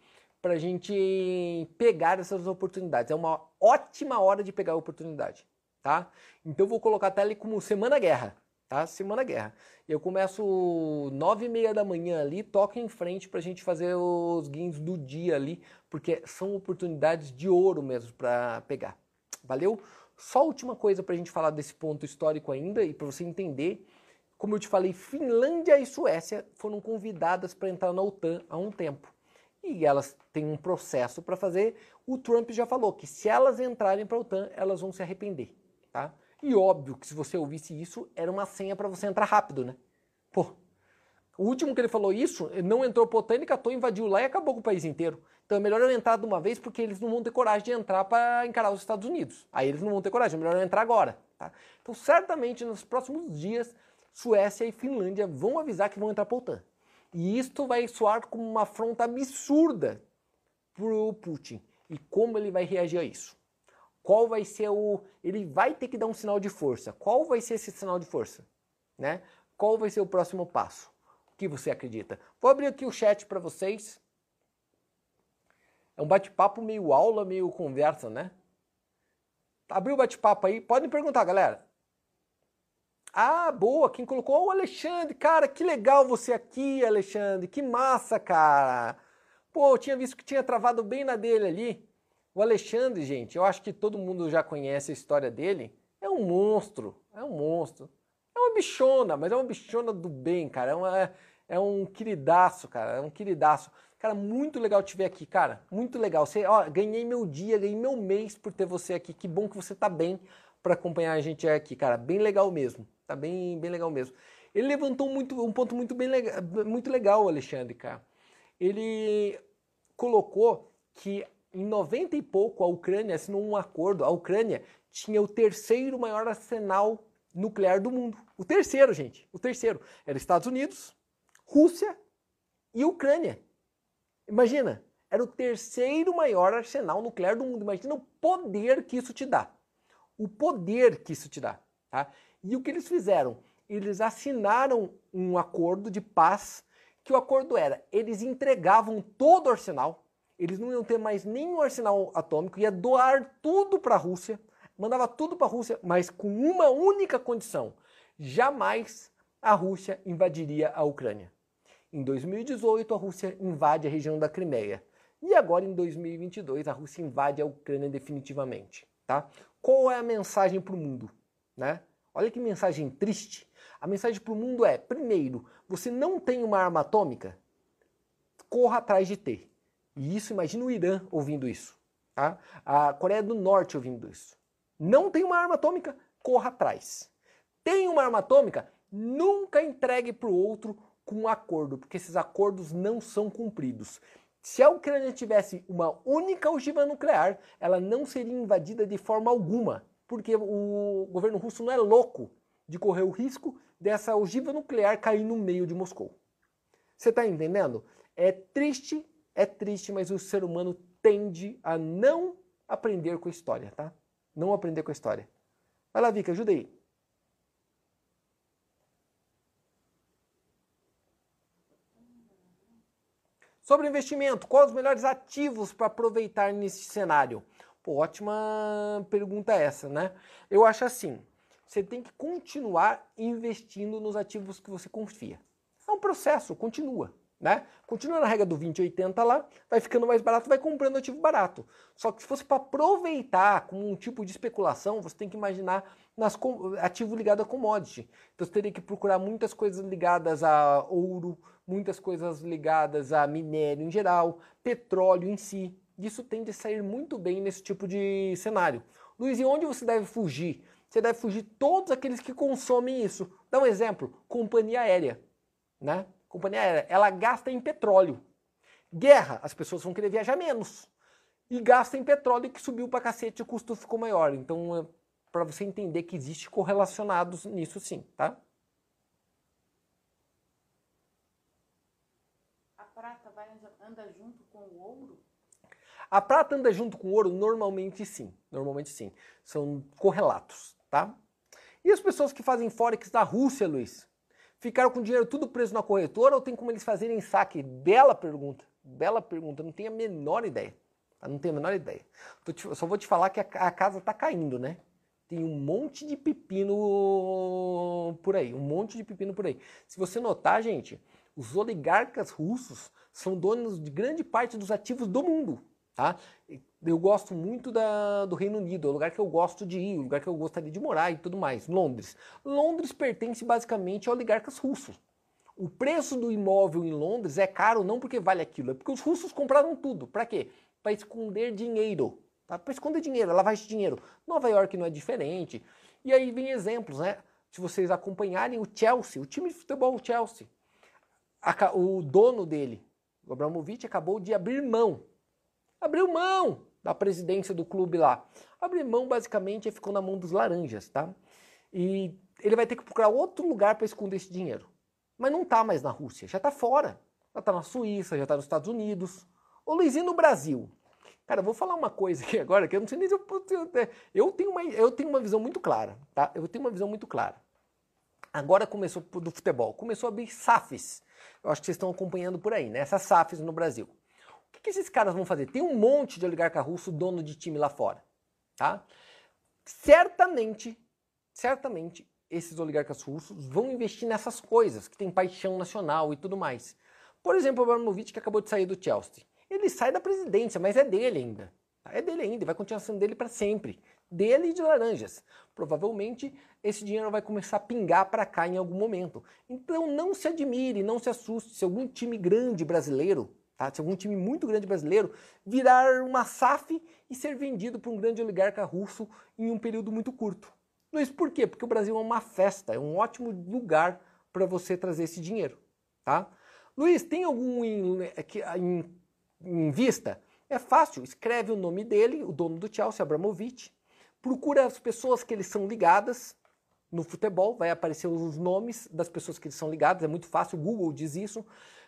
para a gente pegar essas oportunidades. É uma ótima hora de pegar a oportunidade, tá? Então eu vou colocar até ali como Semana Guerra, tá? Semana Guerra. Eu começo nove e meia da manhã ali, toca em frente para a gente fazer os gains do dia ali, porque são oportunidades de ouro mesmo para pegar. Valeu? Só última coisa para a gente falar desse ponto histórico ainda e para você entender como eu te falei, Finlândia e Suécia foram convidadas para entrar na OTAN há um tempo e elas têm um processo para fazer. O Trump já falou que se elas entrarem para a OTAN, elas vão se arrepender, tá? E óbvio que se você ouvisse isso, era uma senha para você entrar rápido, né? Pô, o último que ele falou isso, não entrou para a OTAN, ele catou, invadiu lá e acabou com o país inteiro. Então é melhor eu entrar de uma vez porque eles não vão ter coragem de entrar para encarar os Estados Unidos. Aí eles não vão ter coragem, é melhor eu entrar agora, tá? Então certamente nos próximos dias, Suécia e Finlândia vão avisar que vão entrar para a OTAN. E isto vai soar como uma afronta absurda para o Putin. E como ele vai reagir a isso? Qual vai ser o. Ele vai ter que dar um sinal de força. Qual vai ser esse sinal de força? Né? Qual vai ser o próximo passo? O que você acredita? Vou abrir aqui o chat para vocês. É um bate-papo meio aula, meio conversa, né? Abriu o bate-papo aí. Podem perguntar, galera. Ah, boa, quem colocou? O Alexandre, cara, que legal você aqui, Alexandre, que massa, cara. Pô, eu tinha visto que tinha travado bem na dele ali. O Alexandre, gente, eu acho que todo mundo já conhece a história dele. É um monstro, é um monstro. É uma bichona, mas é uma bichona do bem, cara. É, uma, é, é um queridaço, cara, é um queridaço. Cara, muito legal te ver aqui, cara. Muito legal. Você, ó, ganhei meu dia, ganhei meu mês por ter você aqui. Que bom que você tá bem para acompanhar a gente aqui, cara. Bem legal mesmo. Tá bem, bem legal mesmo. Ele levantou muito, um ponto muito bem legal, muito legal, Alexandre, cara. Ele colocou que em 90 e pouco a Ucrânia assinou um acordo. A Ucrânia tinha o terceiro maior arsenal nuclear do mundo. O terceiro, gente. O terceiro. Era Estados Unidos, Rússia e Ucrânia. Imagina, era o terceiro maior arsenal nuclear do mundo. Imagina o poder que isso te dá. O poder que isso te dá. Tá? E o que eles fizeram? Eles assinaram um acordo de paz, que o acordo era, eles entregavam todo o arsenal, eles não iam ter mais nenhum arsenal atômico, ia doar tudo para a Rússia, mandava tudo para a Rússia, mas com uma única condição: jamais a Rússia invadiria a Ucrânia. Em 2018, a Rússia invade a região da Crimeia. E agora, em 2022, a Rússia invade a Ucrânia definitivamente. Tá? Qual é a mensagem para o mundo? Né? Olha que mensagem triste. A mensagem para o mundo é: primeiro, você não tem uma arma atômica? Corra atrás de ter. E isso, imagina o Irã ouvindo isso. Tá? A Coreia do Norte ouvindo isso. Não tem uma arma atômica? Corra atrás. Tem uma arma atômica? Nunca entregue para o outro com um acordo, porque esses acordos não são cumpridos. Se a Ucrânia tivesse uma única ogiva nuclear, ela não seria invadida de forma alguma, porque o governo russo não é louco de correr o risco dessa ogiva nuclear cair no meio de Moscou. Você está entendendo? É triste, é triste, mas o ser humano tende a não aprender com a história, tá? Não aprender com a história. Vai lá, Vika, ajuda aí. Sobre investimento, quais os melhores ativos para aproveitar nesse cenário? Pô, ótima pergunta essa, né? Eu acho assim, você tem que continuar investindo nos ativos que você confia. É um processo, continua. Né? Continua na regra do 2080 lá, vai ficando mais barato, vai comprando ativo barato. Só que se fosse para aproveitar como um tipo de especulação, você tem que imaginar nas ativo ligado a commodity. Então você teria que procurar muitas coisas ligadas a ouro, muitas coisas ligadas a minério em geral, petróleo em si. Isso tende a sair muito bem nesse tipo de cenário. Luiz, e onde você deve fugir? Você deve fugir todos aqueles que consomem isso. Dá um exemplo: companhia aérea, né? companhia aérea, ela gasta em petróleo. Guerra, as pessoas vão querer viajar menos. E gasta em petróleo que subiu para cacete e o custo ficou maior. Então, é para você entender que existe correlacionados nisso sim, tá? A prata vai, anda junto com o ouro? A prata anda junto com o ouro? Normalmente sim. Normalmente sim. São correlatos, tá? E as pessoas que fazem forex da Rússia, Luiz? Ficaram com o dinheiro tudo preso na corretora ou tem como eles fazerem saque? Bela pergunta. Bela pergunta. Não tenho a menor ideia. Tá? Não tenho a menor ideia. Só vou te falar que a, a casa está caindo, né? Tem um monte de pepino por aí. Um monte de pepino por aí. Se você notar, gente, os oligarcas russos são donos de grande parte dos ativos do mundo. Tá? Eu gosto muito da, do Reino Unido, é o lugar que eu gosto de ir, o lugar que eu gostaria de morar e tudo mais. Londres. Londres pertence basicamente a oligarcas russos. O preço do imóvel em Londres é caro não porque vale aquilo, é porque os russos compraram tudo. Para quê? Para esconder dinheiro. Tá? Para esconder dinheiro, lavagem de dinheiro. Nova York não é diferente. E aí vem exemplos, né? Se vocês acompanharem o Chelsea, o time de futebol Chelsea, o dono dele, o Abramovich, acabou de abrir mão abriu mão da presidência do clube lá. Abriu mão basicamente e ficou na mão dos laranjas, tá? E ele vai ter que procurar outro lugar para esconder esse dinheiro. Mas não tá mais na Rússia, já tá fora. Já tá na Suíça, já tá nos Estados Unidos. Ô Luizinho no Brasil. Cara, eu vou falar uma coisa aqui agora que eu não sei nem se eu, eu tenho uma eu tenho uma visão muito clara, tá? Eu tenho uma visão muito clara. Agora começou do futebol, começou a abrir SAFs. Eu acho que vocês estão acompanhando por aí, né? Essas SAFs no Brasil que, esses caras vão fazer? Tem um monte de oligarca russo dono de time lá fora, tá? Certamente, certamente, esses oligarcas russos vão investir nessas coisas, que tem paixão nacional e tudo mais. Por exemplo, o Abramovich, que acabou de sair do Chelsea. Ele sai da presidência, mas é dele ainda. É dele ainda, vai continuar sendo dele para sempre. dele e de laranjas. Provavelmente esse dinheiro vai começar a pingar para cá em algum momento. Então não se admire, não se assuste se algum time grande brasileiro, tá? se algum time muito grande brasileiro virar uma SAF e ser vendido por um grande oligarca russo em um período muito curto. Luiz, por quê? Porque o Brasil é uma festa, é um ótimo lugar para você trazer esse dinheiro. Tá? Luiz, tem algum em, em, em vista? É fácil, escreve o nome dele, o dono do Chelsea, Abramovich, procura as pessoas que eles são ligadas no futebol, vai aparecer os nomes das pessoas que eles são ligadas, é muito fácil, o Google diz isso.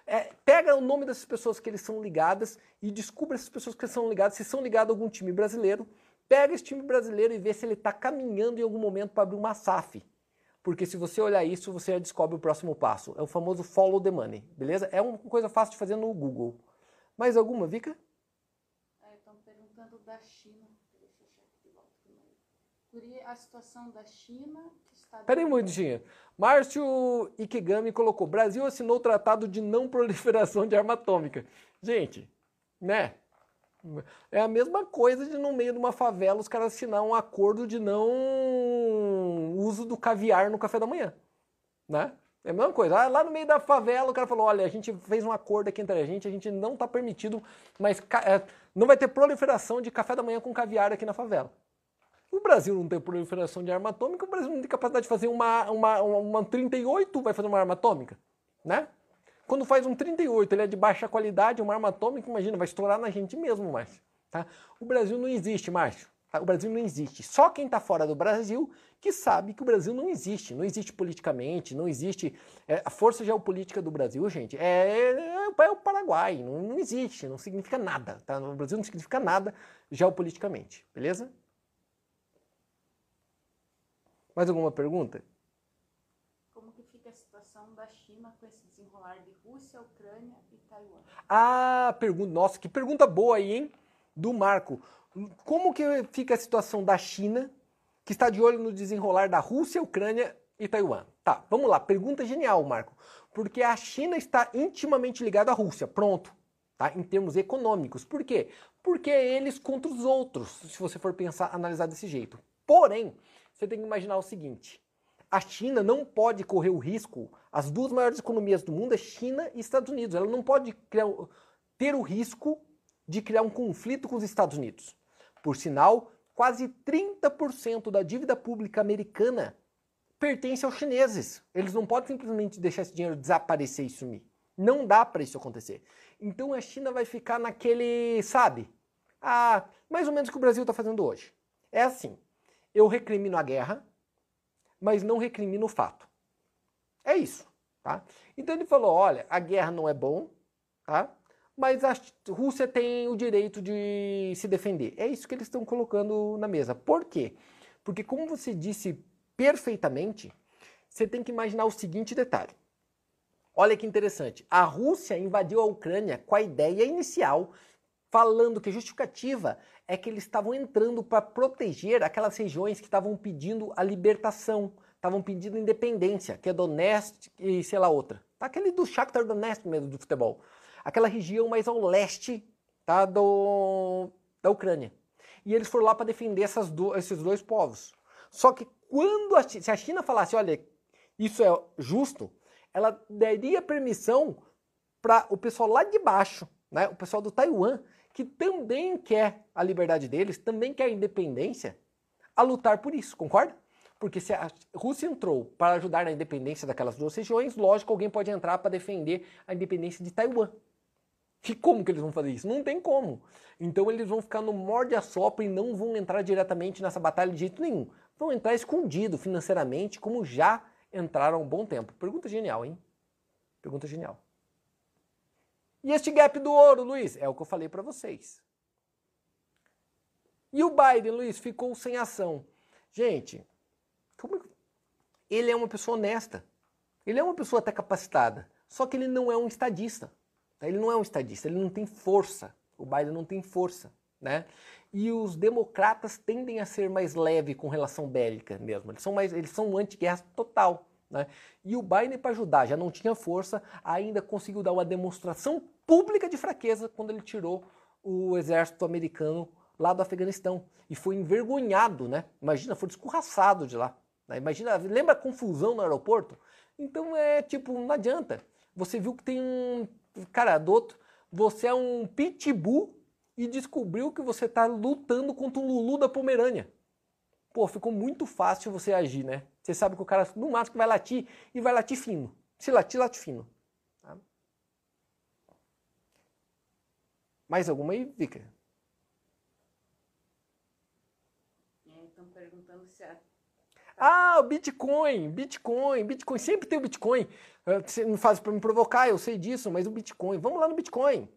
É, pega o nome dessas pessoas que eles são ligadas e descubra essas pessoas que são ligadas, se são ligadas a algum time brasileiro. Pega esse time brasileiro e vê se ele está caminhando em algum momento para abrir uma SAF. Porque se você olhar isso, você já descobre o próximo passo. É o famoso follow the money, beleza? É uma coisa fácil de fazer no Google. Mais alguma, Vika? perguntando da China. A situação da China está. Peraí, Mundinho. Márcio Ikegami colocou: Brasil assinou o tratado de não proliferação de arma atômica. Gente, né? É a mesma coisa de no meio de uma favela os caras assinar um acordo de não uso do caviar no café da manhã, né? É a mesma coisa. Ah, lá no meio da favela, o cara falou: olha, a gente fez um acordo aqui entre a gente, a gente não está permitido, mas é, não vai ter proliferação de café da manhã com caviar aqui na favela. O Brasil não tem proliferação de arma atômica, o Brasil não tem capacidade de fazer uma, uma, uma, uma 38, vai fazer uma arma atômica, né? Quando faz um 38, ele é de baixa qualidade, uma arma atômica, imagina, vai estourar na gente mesmo, Márcio. Tá? O Brasil não existe, Márcio. Tá? O Brasil não existe. Só quem está fora do Brasil que sabe que o Brasil não existe. Não existe politicamente, não existe. É, a força geopolítica do Brasil, gente, é, é, é o Paraguai. Não, não, existe, não significa nada. Tá? O Brasil não significa nada geopoliticamente. Beleza? Mais alguma pergunta? Como que fica a situação da China com esse desenrolar de Rússia, Ucrânia e Taiwan? Ah, pergunta. Nossa, que pergunta boa aí, hein? Do Marco. Como que fica a situação da China, que está de olho no desenrolar da Rússia, Ucrânia e Taiwan? Tá, vamos lá. Pergunta genial, Marco. Porque a China está intimamente ligada à Rússia. Pronto. Tá? Em termos econômicos. Por quê? Porque é eles contra os outros, se você for pensar, analisar desse jeito. Porém, você tem que imaginar o seguinte: a China não pode correr o risco, as duas maiores economias do mundo é China e Estados Unidos. Ela não pode criar, ter o risco de criar um conflito com os Estados Unidos. Por sinal, quase 30% da dívida pública americana pertence aos chineses. Eles não podem simplesmente deixar esse dinheiro desaparecer e sumir. Não dá para isso acontecer. Então a China vai ficar naquele, sabe? Ah, mais ou menos o que o Brasil está fazendo hoje. É assim: eu recrimino a guerra, mas não recrimino o fato. É isso, tá? Então ele falou: olha, a guerra não é bom, tá? mas a Rússia tem o direito de se defender. É isso que eles estão colocando na mesa. Por quê? Porque, como você disse perfeitamente, você tem que imaginar o seguinte detalhe. Olha que interessante. A Rússia invadiu a Ucrânia com a ideia inicial, falando que justificativa é que eles estavam entrando para proteger aquelas regiões que estavam pedindo a libertação, estavam pedindo independência, que é Donetsk e sei lá outra. Tá aquele do Shakhtar Donetsk mesmo do futebol aquela região mais ao leste tá, do, da Ucrânia. E eles foram lá para defender do, esses dois povos. Só que quando a, se a China falasse, olha, isso é justo, ela daria permissão para o pessoal lá de baixo, né, o pessoal do Taiwan, que também quer a liberdade deles, também quer a independência, a lutar por isso, concorda? Porque se a Rússia entrou para ajudar na independência daquelas duas regiões, lógico, alguém pode entrar para defender a independência de Taiwan. Que como que eles vão fazer isso? Não tem como. Então eles vão ficar no morde a sopra e não vão entrar diretamente nessa batalha de jeito nenhum. Vão entrar escondido financeiramente, como já entraram há um bom tempo. Pergunta genial, hein? Pergunta genial. E este gap do ouro, Luiz? É o que eu falei para vocês. E o Biden, Luiz, ficou sem ação. Gente, como... ele é uma pessoa honesta. Ele é uma pessoa até capacitada. Só que ele não é um estadista. Ele não é um estadista, ele não tem força. O Biden não tem força, né? E os democratas tendem a ser mais leve com relação bélica mesmo. Eles são mais, eles são anti-guerra total, né? E o Biden para ajudar, já não tinha força, ainda conseguiu dar uma demonstração pública de fraqueza quando ele tirou o exército americano lá do Afeganistão e foi envergonhado, né? Imagina, foi escorraçado de lá. Né? Imagina, lembra a confusão no aeroporto? Então é tipo, não adianta. Você viu que tem um cara do outro, você é um pitbull e descobriu que você está lutando contra um Lulu da Pomerânia. Pô, ficou muito fácil você agir, né? Você sabe que o cara no máximo vai latir e vai latir fino. Se latir, late fino. Tá? Mais alguma aí, Vika? Estão perguntando se a ah, o Bitcoin, Bitcoin, Bitcoin, sempre tem o Bitcoin. Ah, você não faz para me provocar, eu sei disso, mas o Bitcoin, vamos lá no Bitcoin.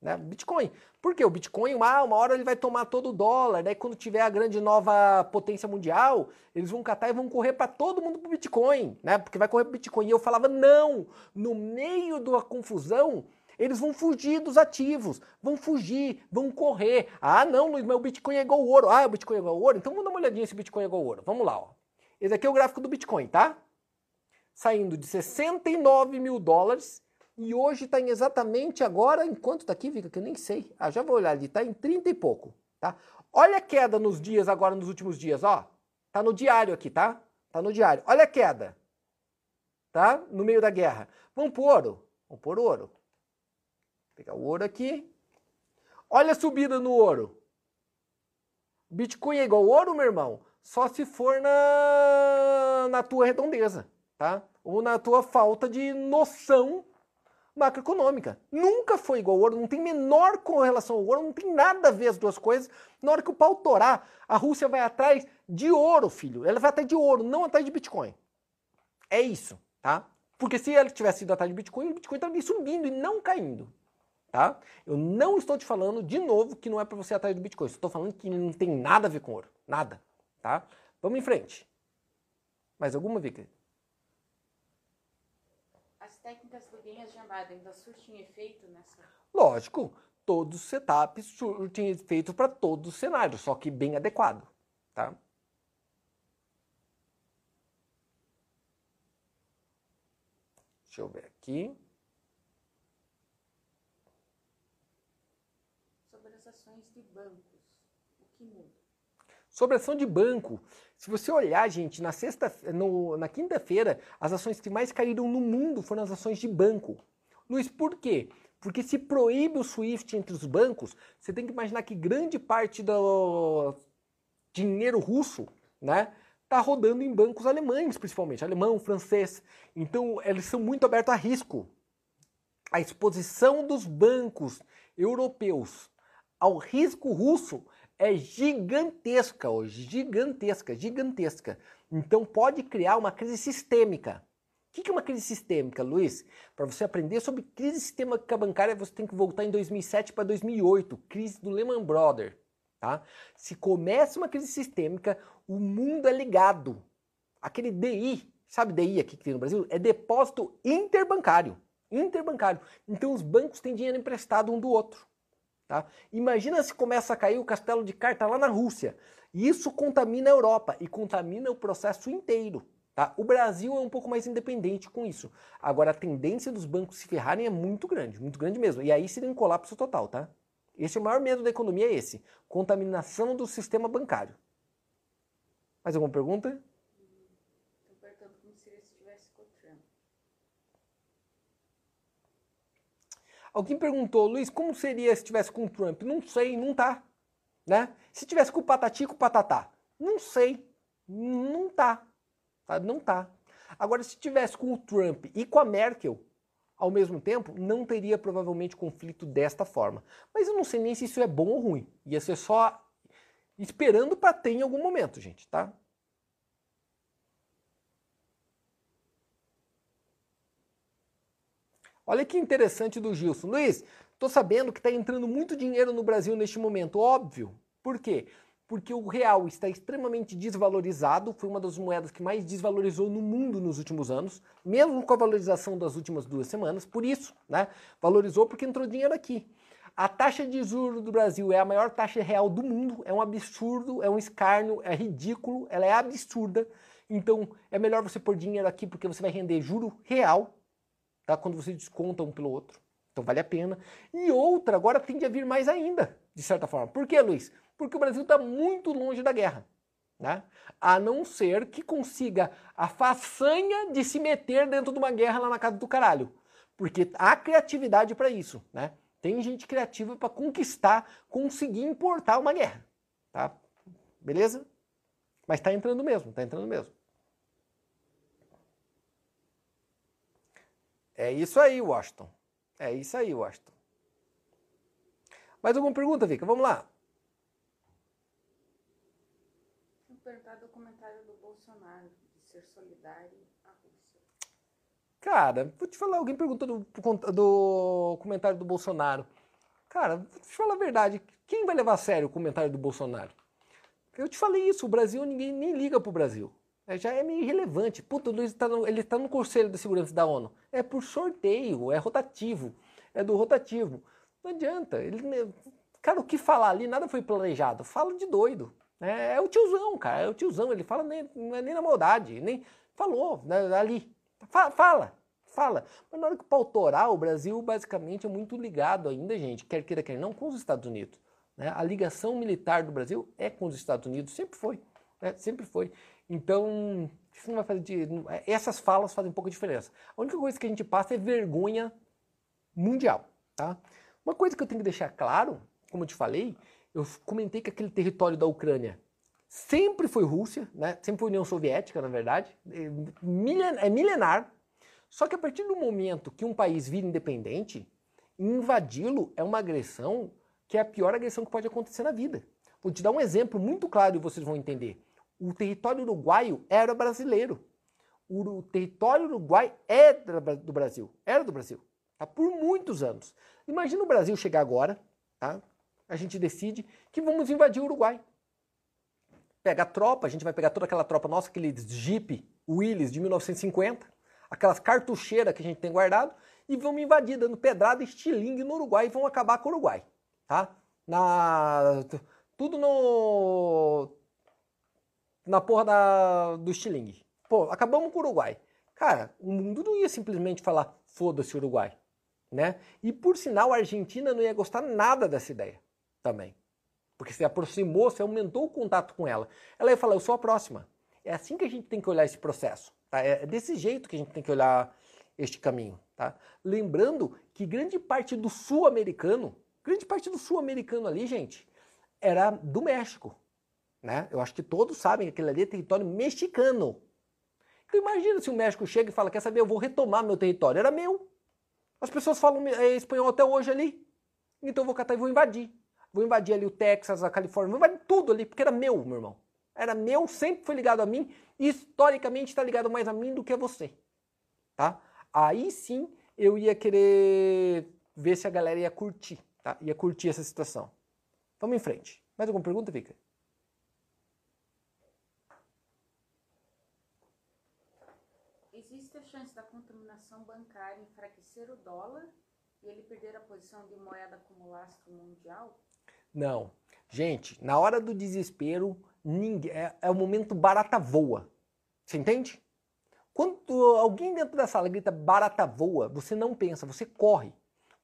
Né? Bitcoin. Por quê? O Bitcoin, uma, uma hora ele vai tomar todo o dólar, daí quando tiver a grande nova potência mundial, eles vão catar e vão correr para todo mundo pro Bitcoin, né? Porque vai correr pro Bitcoin. E eu falava, não, no meio da confusão, eles vão fugir dos ativos, vão fugir, vão correr. Ah, não, Luiz, mas o Bitcoin é igual ao ouro. Ah, o Bitcoin é igual ao ouro? Então vamos dar uma olhadinha se o Bitcoin é igual ao ouro. Vamos lá, ó. Esse aqui é o gráfico do Bitcoin, tá? Saindo de 69 mil dólares e hoje está em exatamente agora, enquanto está aqui, fica que eu nem sei. Ah, já vou olhar ali, está em 30 e pouco, tá? Olha a queda nos dias agora, nos últimos dias, ó. Tá no diário aqui, tá? Tá no diário. Olha a queda, tá? No meio da guerra. Vamos por ouro. Vamos por ouro. Pegar o ouro aqui. Olha a subida no ouro. Bitcoin é igual ouro, meu irmão? só se for na, na tua redondeza, tá? Ou na tua falta de noção macroeconômica. Nunca foi igual ao ouro, não tem menor correlação ao ouro, não tem nada a ver as duas coisas. Na hora que o pau torar, a Rússia vai atrás de ouro, filho. Ela vai atrás de ouro, não atrás de Bitcoin. É isso, tá? Porque se ela tivesse ido atrás de Bitcoin, o Bitcoin estaria subindo e não caindo. Tá? Eu não estou te falando, de novo, que não é para você atrás do Bitcoin. Estou falando que não tem nada a ver com ouro. Nada. Tá? Vamos em frente. Mais alguma, Vika? As técnicas do de Amada ainda surtem efeito nessa? Lógico, todos os setups surtem efeito para todos os cenários, só que bem adequado. Tá? Deixa eu ver aqui. Sobre as ações de bancos, o que muda? Sobre ação de banco, se você olhar, gente, na sexta, no, na quinta-feira, as ações que mais caíram no mundo foram as ações de banco. Luiz, por quê? Porque se proíbe o SWIFT entre os bancos, você tem que imaginar que grande parte do dinheiro russo, né, está rodando em bancos alemães, principalmente, alemão, francês. Então, eles são muito abertos a risco. A exposição dos bancos europeus ao risco russo é gigantesca hoje, gigantesca, gigantesca. Então pode criar uma crise sistêmica. O que é uma crise sistêmica, Luiz? Para você aprender sobre crise sistêmica bancária, você tem que voltar em 2007 para 2008, crise do Lehman Brothers. Tá? Se começa uma crise sistêmica, o mundo é ligado. Aquele DI, sabe DI aqui que tem no Brasil? É depósito interbancário. Interbancário. Então os bancos têm dinheiro emprestado um do outro. Tá? Imagina se começa a cair o castelo de carta lá na Rússia. Isso contamina a Europa e contamina o processo inteiro. Tá? O Brasil é um pouco mais independente com isso. Agora, a tendência dos bancos se ferrarem é muito grande, muito grande mesmo. E aí seria um colapso total, tá? Esse é o maior medo da economia, é esse. Contaminação do sistema bancário. Mais alguma pergunta? Alguém perguntou, Luiz, como seria se tivesse com o Trump? Não sei, não tá. Né? Se tivesse com o Patati com o Patatá? Não sei. Não tá. tá. Não tá. Agora, se tivesse com o Trump e com a Merkel ao mesmo tempo, não teria provavelmente conflito desta forma. Mas eu não sei nem se isso é bom ou ruim. Ia ser só esperando para ter em algum momento, gente, tá? Olha que interessante do Gilson. Luiz, estou sabendo que está entrando muito dinheiro no Brasil neste momento. Óbvio. Por quê? Porque o real está extremamente desvalorizado, foi uma das moedas que mais desvalorizou no mundo nos últimos anos, mesmo com a valorização das últimas duas semanas. Por isso, né? Valorizou porque entrou dinheiro aqui. A taxa de juros do Brasil é a maior taxa real do mundo, é um absurdo, é um escárnio, é ridículo, ela é absurda. Então é melhor você pôr dinheiro aqui porque você vai render juro real tá? quando você desconta um pelo outro. Então vale a pena. E outra, agora tende a vir mais ainda. de certa forma. Por quê, Luiz? Porque o Brasil está muito longe da guerra. Né? A não ser que consiga a façanha de se meter dentro de uma guerra lá na casa do caralho. Porque há criatividade para isso. Né? Tem gente criativa para conquistar, conseguir importar uma guerra. Tá? Beleza? Mas está entrando mesmo, está entrando mesmo. É isso aí, Washington. É isso aí, Washington. Mais alguma pergunta, Vika? Vamos lá. Vou perguntar do comentário do Bolsonaro, de ser solidário à Rússia. Cara, vou te falar, alguém perguntou do, do comentário do Bolsonaro. Cara, vou te falar a verdade, quem vai levar a sério o comentário do Bolsonaro? Eu te falei isso, o Brasil, ninguém nem liga pro Brasil. É, já é meio irrelevante. Puta, o Luiz tá no, ele está no Conselho de Segurança da ONU. É por sorteio, é rotativo. É do rotativo. Não adianta. Ele, cara, o que falar ali, nada foi planejado. Fala de doido. É, é o tiozão, cara. É o tiozão. Ele fala nem, é nem na maldade. Nem falou né, ali. Fala, fala, fala. Mas na hora que pautorar, o Brasil basicamente é muito ligado ainda, gente, quer queira, quer não, com os Estados Unidos. Né? A ligação militar do Brasil é com os Estados Unidos, sempre foi. Né? Sempre foi. Então, isso não vai fazer de, essas falas fazem pouca diferença. A única coisa que a gente passa é vergonha mundial, tá? Uma coisa que eu tenho que deixar claro, como eu te falei, eu comentei que aquele território da Ucrânia sempre foi Rússia, né? Sempre foi União Soviética, na verdade, é milenar. Só que a partir do momento que um país vira independente, invadi-lo é uma agressão que é a pior agressão que pode acontecer na vida. Vou te dar um exemplo muito claro e vocês vão entender o território uruguaio era brasileiro. O território uruguai é do Brasil, era do Brasil, tá? por muitos anos. Imagina o Brasil chegar agora, tá? a gente decide que vamos invadir o Uruguai. Pega a tropa, a gente vai pegar toda aquela tropa nossa, aqueles Jeep Willys de 1950, aquelas cartucheiras que a gente tem guardado, e vamos invadir, dando pedrada estilingue no Uruguai e vão acabar com o Uruguai. Tá? Na, tudo no na porra da, do estilingue. Pô, acabamos com o Uruguai. Cara, o mundo não ia simplesmente falar foda-se Uruguai, né? E por sinal, a Argentina não ia gostar nada dessa ideia também. Porque se aproximou, se aumentou o contato com ela. Ela ia falar, eu sou a próxima. É assim que a gente tem que olhar esse processo. Tá? É desse jeito que a gente tem que olhar este caminho. Tá? Lembrando que grande parte do sul-americano, grande parte do sul-americano ali, gente, era do México. Né? Eu acho que todos sabem que aquele ali é território mexicano. Então imagina se o México chega e fala, quer saber, eu vou retomar meu território. Era meu. As pessoas falam é, espanhol até hoje ali. Então eu vou catar e vou invadir. Vou invadir ali o Texas, a Califórnia, vou invadir tudo ali, porque era meu, meu irmão. Era meu, sempre foi ligado a mim, e historicamente está ligado mais a mim do que a você. Tá? Aí sim eu ia querer ver se a galera ia curtir, tá? Ia curtir essa situação. Vamos em frente. Mais alguma pergunta, Vika? chance da bancária enfraquecer o dólar e ele perder a posição de moeda como lastro mundial? Não. Gente, na hora do desespero, ninguém, é, é o momento barata voa. Você entende? Quando alguém dentro da sala grita barata voa, você não pensa, você corre.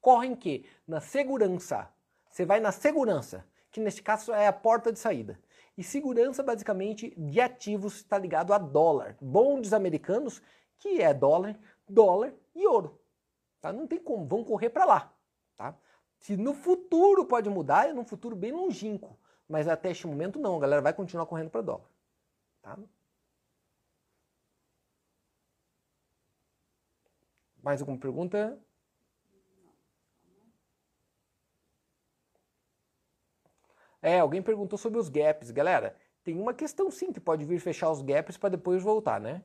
Corre em quê? Na segurança. Você vai na segurança, que neste caso é a porta de saída. E segurança, basicamente, de ativos está ligado a dólar. Bondes americanos que é dólar, dólar e ouro. Tá? Não tem como, vão correr para lá. Tá? Se no futuro pode mudar, é num futuro bem longínquo. Mas até este momento não, a galera vai continuar correndo para dólar. Tá? Mais alguma pergunta? É, alguém perguntou sobre os gaps. Galera, tem uma questão sim que pode vir fechar os gaps para depois voltar, né?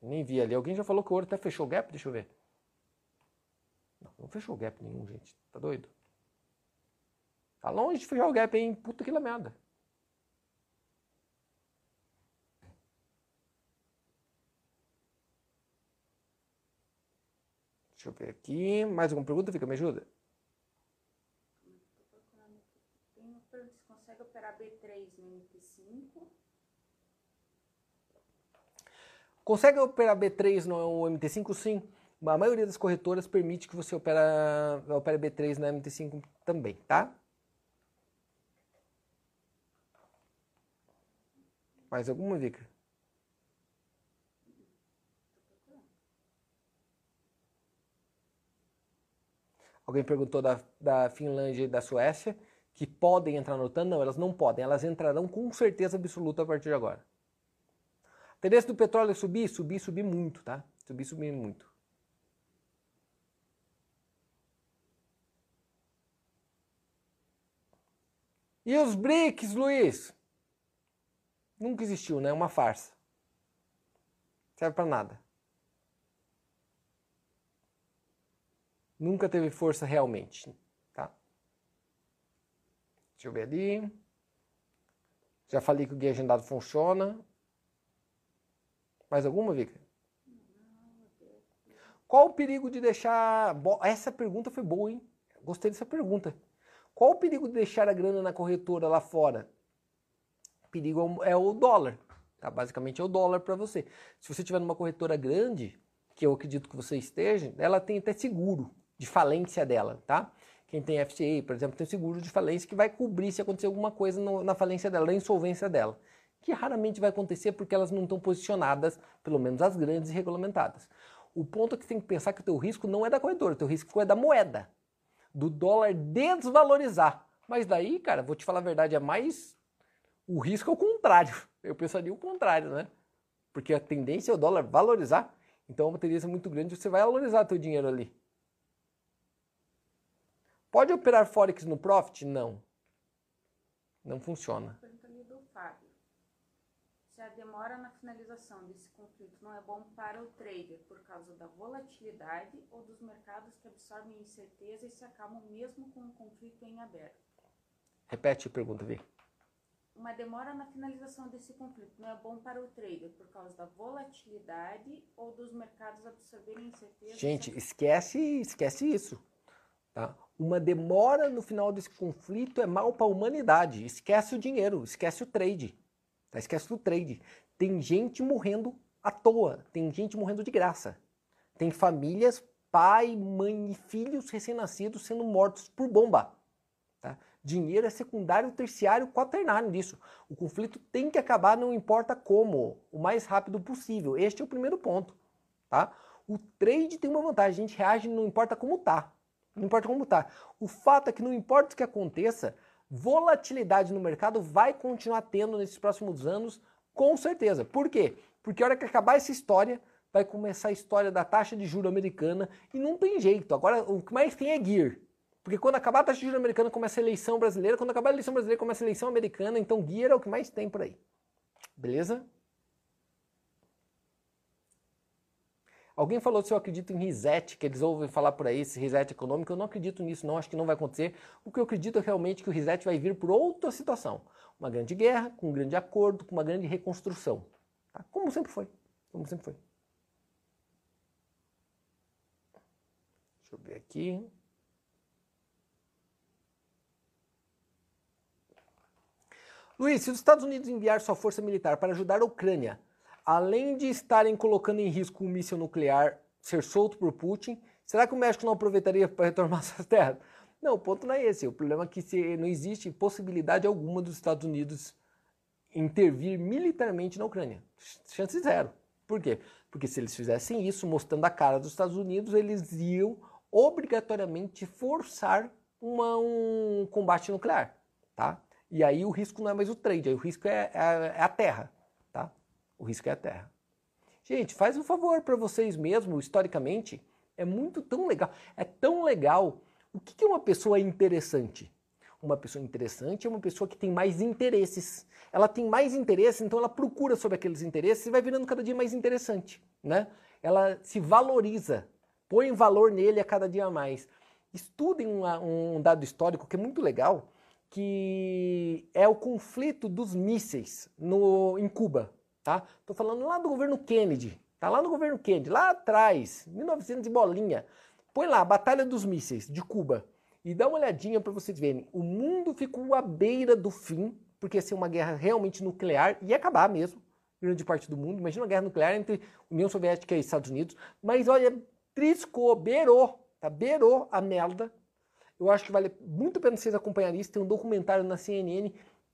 Nem vi ali. Alguém já falou que o ouro até fechou o gap? Deixa eu ver. Não, não fechou o gap nenhum, gente. Tá doido? Tá longe de fechar o gap, hein? Puta que merda. Deixa eu ver aqui. Mais alguma pergunta? Fica, me ajuda. Tem uma pergunta se consegue operar B3 no MT5 Consegue operar B3 no MT5? Sim. A maioria das corretoras permite que você opere, opere B3 na MT5 também, tá? Mais alguma, Vika? Alguém perguntou da, da Finlândia e da Suécia, que podem entrar no OTAN? Não, elas não podem. Elas entrarão com certeza absoluta a partir de agora. Tendência do petróleo é subir? Subir, subir muito, tá? Subir, subir muito. E os BRICS, Luiz? Nunca existiu, né? Uma farsa. Serve para nada. Nunca teve força realmente, tá? Deixa eu ver ali. Já falei que o guia agendado funciona. Mais alguma, Vika? Qual o perigo de deixar. Essa pergunta foi boa, hein? Gostei dessa pergunta. Qual o perigo de deixar a grana na corretora lá fora? O perigo é o dólar. Tá? Basicamente é o dólar para você. Se você tiver numa corretora grande, que eu acredito que você esteja, ela tem até seguro de falência dela, tá? Quem tem FCA, por exemplo, tem seguro de falência que vai cobrir se acontecer alguma coisa no, na falência dela, na insolvência dela. Que raramente vai acontecer porque elas não estão posicionadas, pelo menos as grandes e regulamentadas. O ponto é que tem que pensar que o teu risco não é da corretora, o teu risco é da moeda, do dólar desvalorizar. Mas daí, cara, vou te falar a verdade, é mais o risco é o contrário. Eu pensaria o contrário, né? Porque a tendência é o dólar valorizar. Então é uma tendência muito grande, você vai valorizar teu dinheiro ali. Pode operar Forex no Profit? Não. Não funciona. Se a demora na finalização desse conflito não é bom para o trader por causa da volatilidade ou dos mercados que absorvem incerteza e se acalmam mesmo com o conflito em aberto? Repete a pergunta, Vi. Uma demora na finalização desse conflito não é bom para o trader por causa da volatilidade ou dos mercados absorverem incerteza? Gente, esquece, esquece isso. Tá? Uma demora no final desse conflito é mal para a humanidade. Esquece o dinheiro, esquece o trade. Tá? Esquece o trade. Tem gente morrendo à toa, tem gente morrendo de graça. Tem famílias, pai, mãe e filhos recém-nascidos sendo mortos por bomba. Tá? Dinheiro é secundário, terciário, quaternário disso. O conflito tem que acabar, não importa como, o mais rápido possível. Este é o primeiro ponto. Tá? O trade tem uma vantagem, a gente reage não importa como tá. Não importa como está. O fato é que não importa o que aconteça, volatilidade no mercado vai continuar tendo nesses próximos anos, com certeza. Por quê? Porque a hora que acabar essa história, vai começar a história da taxa de juro americana e não tem jeito. Agora, o que mais tem é gear. Porque quando acabar a taxa de juros americana, começa a eleição brasileira. Quando acabar a eleição brasileira, começa a eleição americana. Então, gear é o que mais tem por aí. Beleza? Alguém falou se eu acredito em reset, que eles ouvem falar por aí, esse reset econômico. Eu não acredito nisso, não. Acho que não vai acontecer. O que eu acredito é realmente que o reset vai vir por outra situação. Uma grande guerra, com um grande acordo, com uma grande reconstrução. Tá? Como sempre foi. Como sempre foi. Deixa eu ver aqui. Luiz, se os Estados Unidos enviar sua força militar para ajudar a Ucrânia além de estarem colocando em risco um míssil nuclear ser solto por Putin, será que o México não aproveitaria para retomar suas terras? Não, o ponto não é esse. O problema é que não existe possibilidade alguma dos Estados Unidos intervir militarmente na Ucrânia. Chance zero. Por quê? Porque se eles fizessem isso, mostrando a cara dos Estados Unidos, eles iam obrigatoriamente forçar uma, um combate nuclear. Tá? E aí o risco não é mais o trade, aí o risco é, é, é a terra. O risco é a terra. Gente, faz um favor para vocês mesmo, historicamente. É muito tão legal. É tão legal. O que é uma pessoa interessante? Uma pessoa interessante é uma pessoa que tem mais interesses. Ela tem mais interesses, então ela procura sobre aqueles interesses e vai virando cada dia mais interessante. Né? Ela se valoriza, põe valor nele a cada dia mais. Estudem um, um dado histórico que é muito legal, que é o conflito dos mísseis no, em Cuba tá? Tô falando lá do governo Kennedy, tá lá no governo Kennedy, lá atrás, 1900 e bolinha. Põe lá, Batalha dos Mísseis de Cuba e dá uma olhadinha para vocês verem. O mundo ficou à beira do fim, porque ia ser uma guerra realmente nuclear e acabar mesmo, grande parte do mundo. Imagina uma guerra nuclear entre União Soviética e Estados Unidos. Mas olha, triscou, beirou, tá? Beirou a merda. Eu acho que vale muito a pena vocês acompanharem isso. Tem um documentário na CNN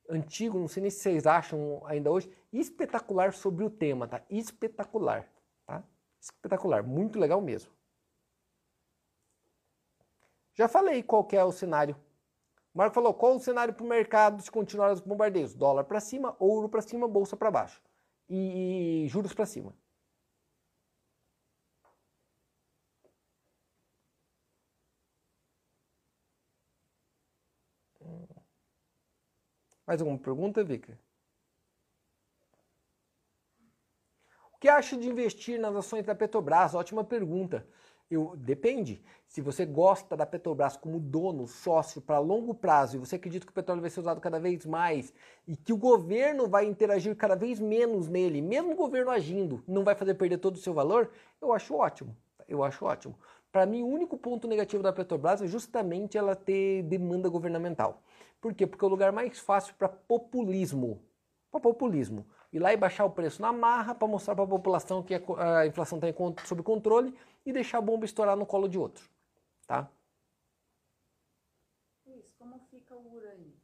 antigo, não sei nem se vocês acham ainda hoje, espetacular sobre o tema, tá? Espetacular, tá? Espetacular, muito legal mesmo. Já falei qual é o cenário. O Marco falou, qual o cenário para o mercado se continuar os bombardeios? Dólar para cima, ouro para cima, bolsa para baixo. E, e juros para cima. Mais alguma pergunta, Vika? O que acha de investir nas ações da Petrobras? Ótima pergunta. Eu, depende. Se você gosta da Petrobras como dono, sócio para longo prazo e você acredita que o petróleo vai ser usado cada vez mais e que o governo vai interagir cada vez menos nele, mesmo o governo agindo, não vai fazer perder todo o seu valor, eu acho ótimo. Eu acho ótimo. Para mim, o único ponto negativo da Petrobras é justamente ela ter demanda governamental. Por quê? Porque é o lugar mais fácil para populismo. Para populismo. Ir lá e baixar o preço na marra para mostrar para a população que a inflação está sob controle e deixar a bomba estourar no colo de outro. Tá? Como fica o urânio?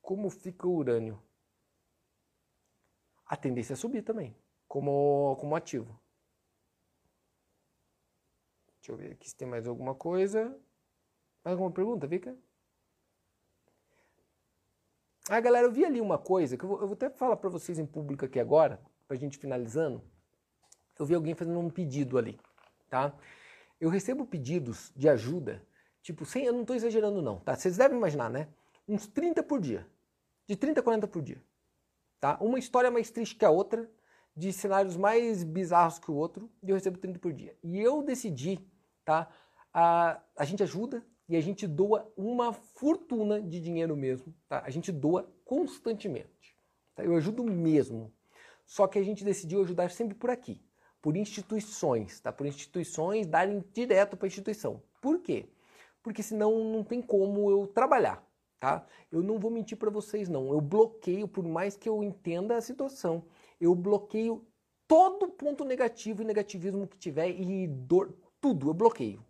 Como fica o urânio? A tendência é subir também, como, como ativo. Deixa eu ver aqui se tem mais alguma coisa. Mais alguma pergunta, Vika? Ah, galera, eu vi ali uma coisa que eu vou, eu vou até falar para vocês em público aqui agora, pra gente finalizando. Eu vi alguém fazendo um pedido ali, tá? Eu recebo pedidos de ajuda, tipo, sem, eu não estou exagerando não, tá? Vocês devem imaginar, né? Uns 30 por dia. De 30 a 40 por dia. Tá? Uma história mais triste que a outra, de cenários mais bizarros que o outro, e eu recebo 30 por dia. E eu decidi, tá? A, a gente ajuda e a gente doa uma fortuna de dinheiro mesmo, tá? A gente doa constantemente. Tá? Eu ajudo mesmo. Só que a gente decidiu ajudar sempre por aqui, por instituições, tá? Por instituições darem direto para a instituição. Por quê? Porque senão não tem como eu trabalhar, tá? Eu não vou mentir para vocês não. Eu bloqueio por mais que eu entenda a situação eu bloqueio todo ponto negativo e negativismo que tiver e dor, tudo, eu bloqueio.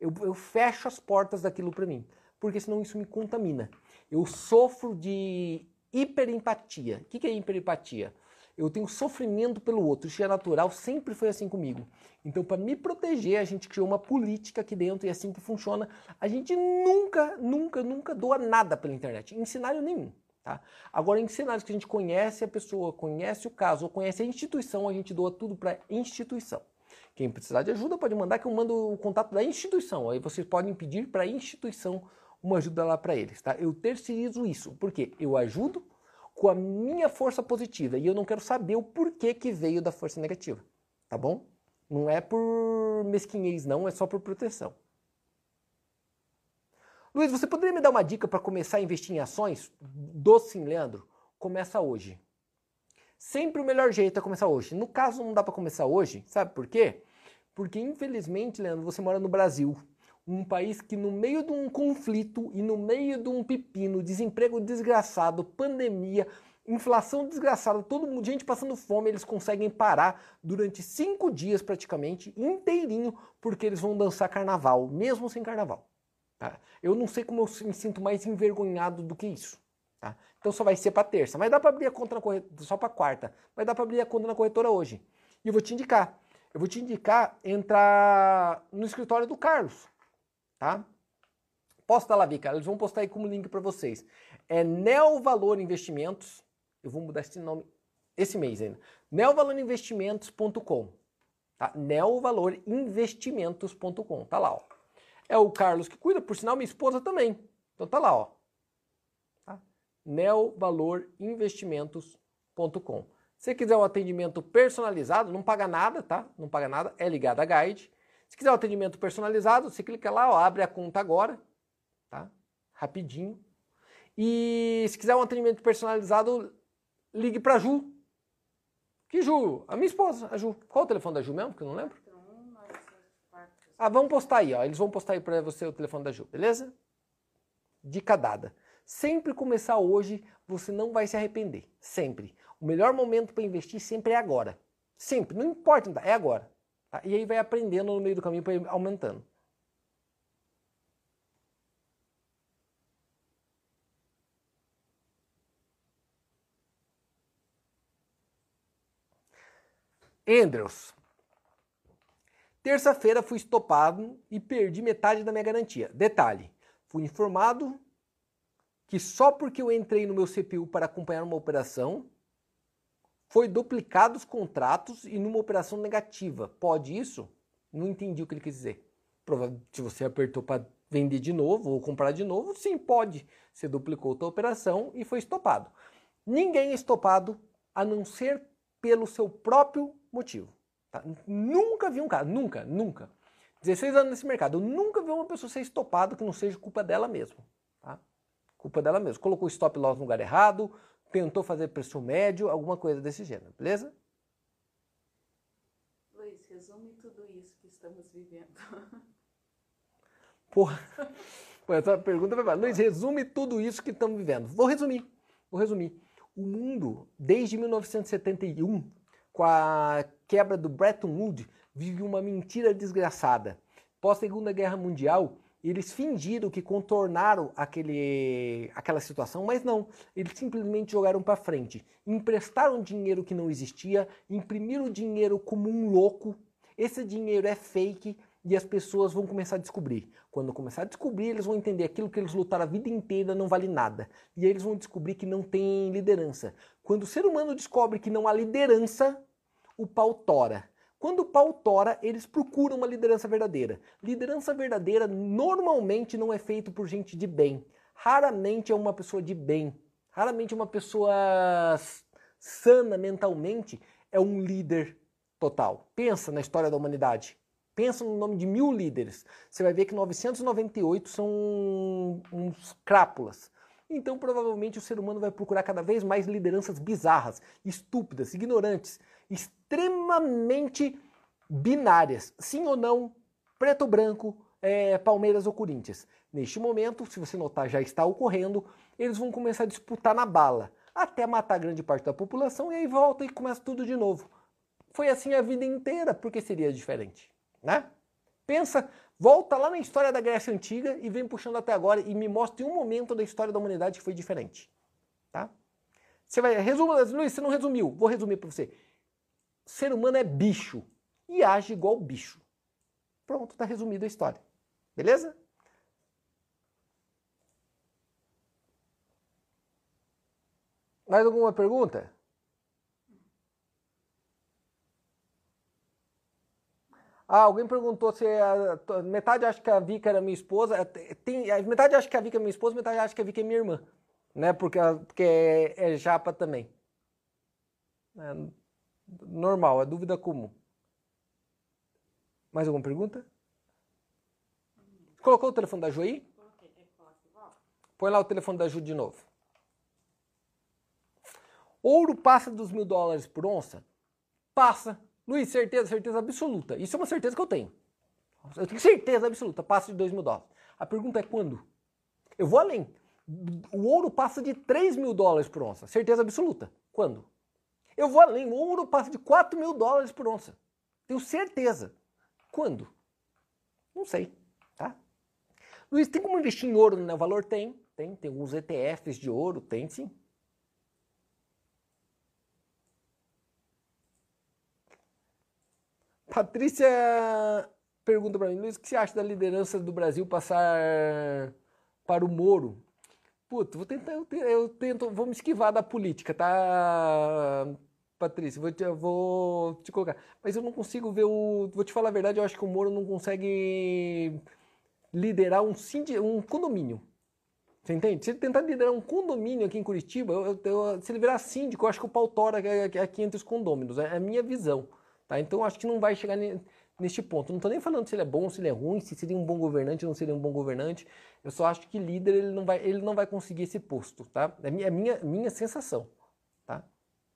Eu, eu fecho as portas daquilo para mim, porque senão isso me contamina. Eu sofro de hiperempatia. O que, que é hiperempatia? Eu tenho sofrimento pelo outro, isso é natural, sempre foi assim comigo. Então, para me proteger, a gente criou uma política aqui dentro e é assim que funciona. A gente nunca, nunca, nunca doa nada pela internet, em cenário nenhum. Tá? Agora, em cenários que a gente conhece a pessoa, conhece o caso, ou conhece a instituição, a gente doa tudo para a instituição. Quem precisar de ajuda pode mandar que eu mando o contato da instituição. Aí vocês podem pedir para a instituição uma ajuda lá para eles. Tá? Eu terceirizo isso, porque eu ajudo com a minha força positiva e eu não quero saber o porquê que veio da força negativa. Tá bom? Não é por mesquinhez, não, é só por proteção. Luiz, você poderia me dar uma dica para começar a investir em ações? Doce, Leandro. Começa hoje. Sempre o melhor jeito é começar hoje. No caso, não dá para começar hoje, sabe por quê? Porque, infelizmente, Leandro, você mora no Brasil, um país que, no meio de um conflito e no meio de um pepino, desemprego desgraçado, pandemia, inflação desgraçada, todo mundo, gente passando fome, eles conseguem parar durante cinco dias praticamente, inteirinho, porque eles vão dançar carnaval, mesmo sem carnaval. Tá? Eu não sei como eu me sinto mais envergonhado do que isso. Tá? Então só vai ser para terça. Mas dá para abrir a conta na corretora, só para quarta. Mas dá para abrir a conta na corretora hoje. E eu vou te indicar. Eu vou te indicar entrar no escritório do Carlos. Tá? Posta lá, Vika. Eles vão postar aí como link para vocês. É Neovalor Investimentos. Eu vou mudar esse nome esse mês ainda. Neovalorinvestimentos.com. Tá? Neovalorinvestimentos.com. Tá lá, ó. É o Carlos que cuida, por sinal, minha esposa também. Então tá lá, ó. Neovalorinvestimentos.com. Se quiser um atendimento personalizado, não paga nada, tá? Não paga nada, é ligado a Guide. Se quiser um atendimento personalizado, você clica lá, ó, abre a conta agora, tá? Rapidinho. E se quiser um atendimento personalizado, ligue para Ju. Que Ju? A minha esposa, a Ju. Qual o telefone da Ju mesmo? Que eu não lembro. Ah, vamos postar aí, ó. Eles vão postar aí para você o telefone da Ju, beleza? Dica dada. Sempre começar hoje, você não vai se arrepender. Sempre. O melhor momento para investir sempre é agora. Sempre, não importa, é agora. Tá? E aí vai aprendendo no meio do caminho ir aumentando. Andrews. Terça-feira fui estopado e perdi metade da minha garantia. Detalhe: fui informado que só porque eu entrei no meu CPU para acompanhar uma operação, foi duplicado os contratos e numa operação negativa. Pode isso? Não entendi o que ele quis dizer. Se você apertou para vender de novo ou comprar de novo, sim, pode. Você duplicou a operação e foi estopado. Ninguém é estopado a não ser pelo seu próprio motivo. Tá? Nunca vi um cara, nunca, nunca. 16 anos nesse mercado, eu nunca vi uma pessoa ser estopada que não seja culpa dela mesma. Culpa dela mesma. Colocou stop loss no lugar errado, tentou fazer preço médio, alguma coisa desse gênero, beleza? Luiz, resume tudo isso que estamos vivendo. Porra, essa pergunta vai Luiz, resume tudo isso que estamos vivendo. Vou resumir, vou resumir. O mundo, desde 1971, com a quebra do Bretton Woods, vive uma mentira desgraçada. Pós-Segunda Guerra Mundial, eles fingiram que contornaram aquele, aquela situação, mas não. Eles simplesmente jogaram para frente. Emprestaram dinheiro que não existia, imprimiram dinheiro como um louco. Esse dinheiro é fake e as pessoas vão começar a descobrir. Quando começar a descobrir, eles vão entender aquilo que eles lutaram a vida inteira não vale nada. E eles vão descobrir que não tem liderança. Quando o ser humano descobre que não há liderança, o pau tora. Quando o pau tora, eles procuram uma liderança verdadeira. Liderança verdadeira normalmente não é feito por gente de bem. Raramente é uma pessoa de bem. Raramente uma pessoa sana mentalmente é um líder total. Pensa na história da humanidade. Pensa no nome de mil líderes. Você vai ver que 998 são uns crápulas. Então, provavelmente, o ser humano vai procurar cada vez mais lideranças bizarras, estúpidas, ignorantes, extremamente binárias. Sim ou não, preto ou branco, é, Palmeiras ou Corinthians. Neste momento, se você notar, já está ocorrendo, eles vão começar a disputar na bala, até matar grande parte da população e aí volta e começa tudo de novo. Foi assim a vida inteira, porque seria diferente, né? Pensa, volta lá na história da Grécia Antiga e vem puxando até agora e me mostre um momento da história da humanidade que foi diferente, tá? Você vai, resuma, Luiz, você não resumiu, vou resumir para você ser humano é bicho e age igual bicho. Pronto, está resumida a história. Beleza? Mais alguma pergunta? Ah, alguém perguntou se a, metade acha que a Vika era minha esposa. É, tem, metade acha que a Vika é minha esposa, metade acha que a Vika é minha irmã. Né? Porque, porque é, é japa também. É, normal, é dúvida comum. Mais alguma pergunta? Colocou o telefone da Ju aí? Põe lá o telefone da Ju de novo. Ouro passa dos mil dólares por onça? Passa. Luiz, certeza, certeza absoluta. Isso é uma certeza que eu tenho. Eu tenho certeza absoluta, passa de dois mil dólares. A pergunta é quando? Eu vou além. O ouro passa de 3 mil dólares por onça. Certeza absoluta. Quando? Eu vou além, o ouro passa de 4 mil dólares por onça. Tenho certeza. Quando? Não sei, tá? Luiz, tem como investir em ouro no né? valor? Tem, tem. Tem alguns ETFs de ouro, tem sim. Patrícia pergunta para mim, Luiz, o que você acha da liderança do Brasil passar para o Moro? Puta, vou tentar, eu, eu tento, vou me esquivar da política, tá, Patrícia? Vou te, vou te colocar. Mas eu não consigo ver o. Vou te falar a verdade, eu acho que o Moro não consegue liderar um, um condomínio. Você entende? Se ele tentar liderar um condomínio aqui em Curitiba, eu, eu, se ele virar síndico, eu acho que o pau tora aqui entre os condôminos. É a minha visão. Tá? Então eu acho que não vai chegar neste ponto. Não estou nem falando se ele é bom, se ele é ruim, se seria um bom governante não seria um bom governante. Eu só acho que líder ele não vai, ele não vai conseguir esse posto, tá? É minha, é minha, minha sensação, tá?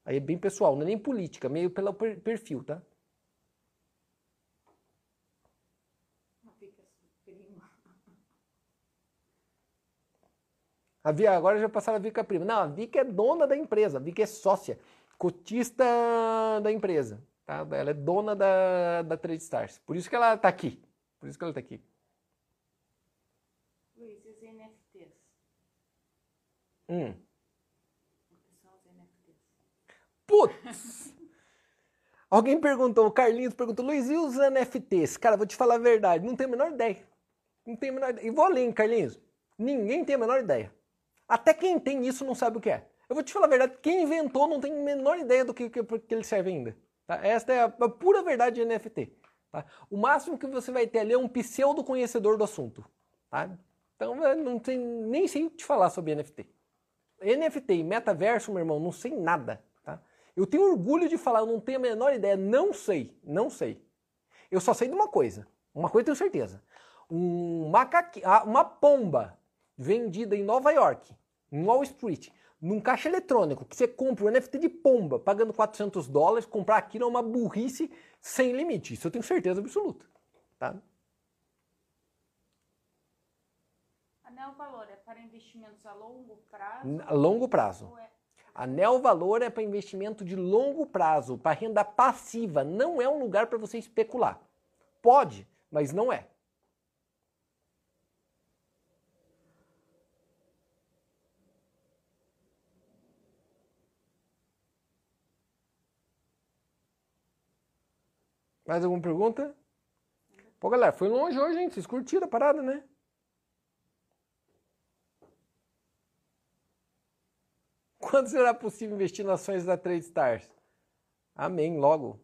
Aí é bem pessoal, não é nem política, meio pelo perfil, tá? A Via, agora já passaram a Vica prima. Não, a Vica é dona da empresa, a Vica é sócia. cotista da empresa. Tá? Ela é dona da, da Trade Stars. Por isso que ela está aqui. Por isso que ela está aqui. Luiz, e os NFTs? Hum. Putz! Alguém perguntou, o Carlinhos perguntou, Luiz, e os NFTs? Cara, vou te falar a verdade, não tenho a menor ideia. Não tenho a menor ideia. E vou além, Carlinhos. Ninguém tem a menor ideia. Até quem tem isso não sabe o que é. Eu vou te falar a verdade, quem inventou não tem a menor ideia do que, que, que ele serve ainda. Tá? Esta é a, pura verdade de NFT. Tá? O máximo que você vai ter ali é um pseudo conhecedor do assunto. Tá? Então, eu não tem, nem sei te falar sobre NFT. NFT e metaverso, meu irmão, não sei nada. Tá? Eu tenho orgulho de falar, eu não tenho a menor ideia, não sei, não sei. Eu só sei de uma coisa, uma coisa eu tenho certeza. Um macaque, ah, uma pomba vendida em Nova York, em Wall Street, num caixa eletrônico, que você compra um NFT de pomba pagando 400 dólares, comprar aquilo é uma burrice sem limite. Isso eu tenho certeza absoluta. Tá? Anel Valor é para investimentos a longo prazo? A longo prazo. É... Anel Valor é para investimento de longo prazo, para renda passiva. Não é um lugar para você especular. Pode, mas não é. Mais alguma pergunta? Pô, galera, foi longe hoje, hein? Vocês curtiram a parada, né? Quando será possível investir nas ações da Trade Stars? Amém, logo.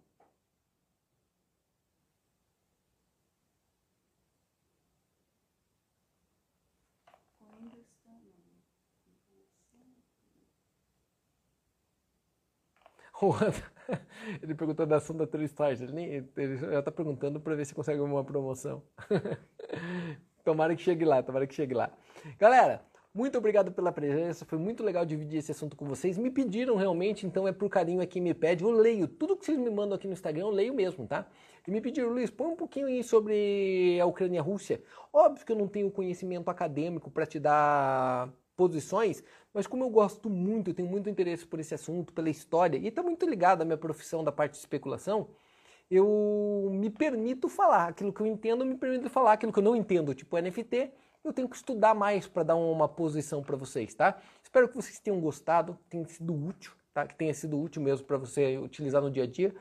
Ainda está, não. O André- Ele perguntou da ação da Trade Stars. Ele, nem, ele já está perguntando para ver se consegue uma promoção. tomara que chegue lá, tomara que chegue lá. Galera, muito obrigado pela presença. Foi muito legal dividir esse assunto com vocês. Me pediram realmente, então é por carinho aqui me pede. Eu leio tudo que vocês me mandam aqui no Instagram, eu leio mesmo, tá? E me pediram, Luiz, põe um pouquinho aí sobre a Ucrânia e a Rússia. Óbvio que eu não tenho conhecimento acadêmico para te dar posições, mas como eu gosto muito, tenho muito interesse por esse assunto, pela história, e está muito ligado à minha profissão da parte de especulação, eu me permito falar aquilo que eu entendo, eu me permito falar aquilo que eu não entendo, tipo NFT, eu tenho que estudar mais para dar uma posição para vocês, tá? Espero que vocês tenham gostado, tenha sido útil, tá? Que tenha sido útil mesmo para você utilizar no dia a dia.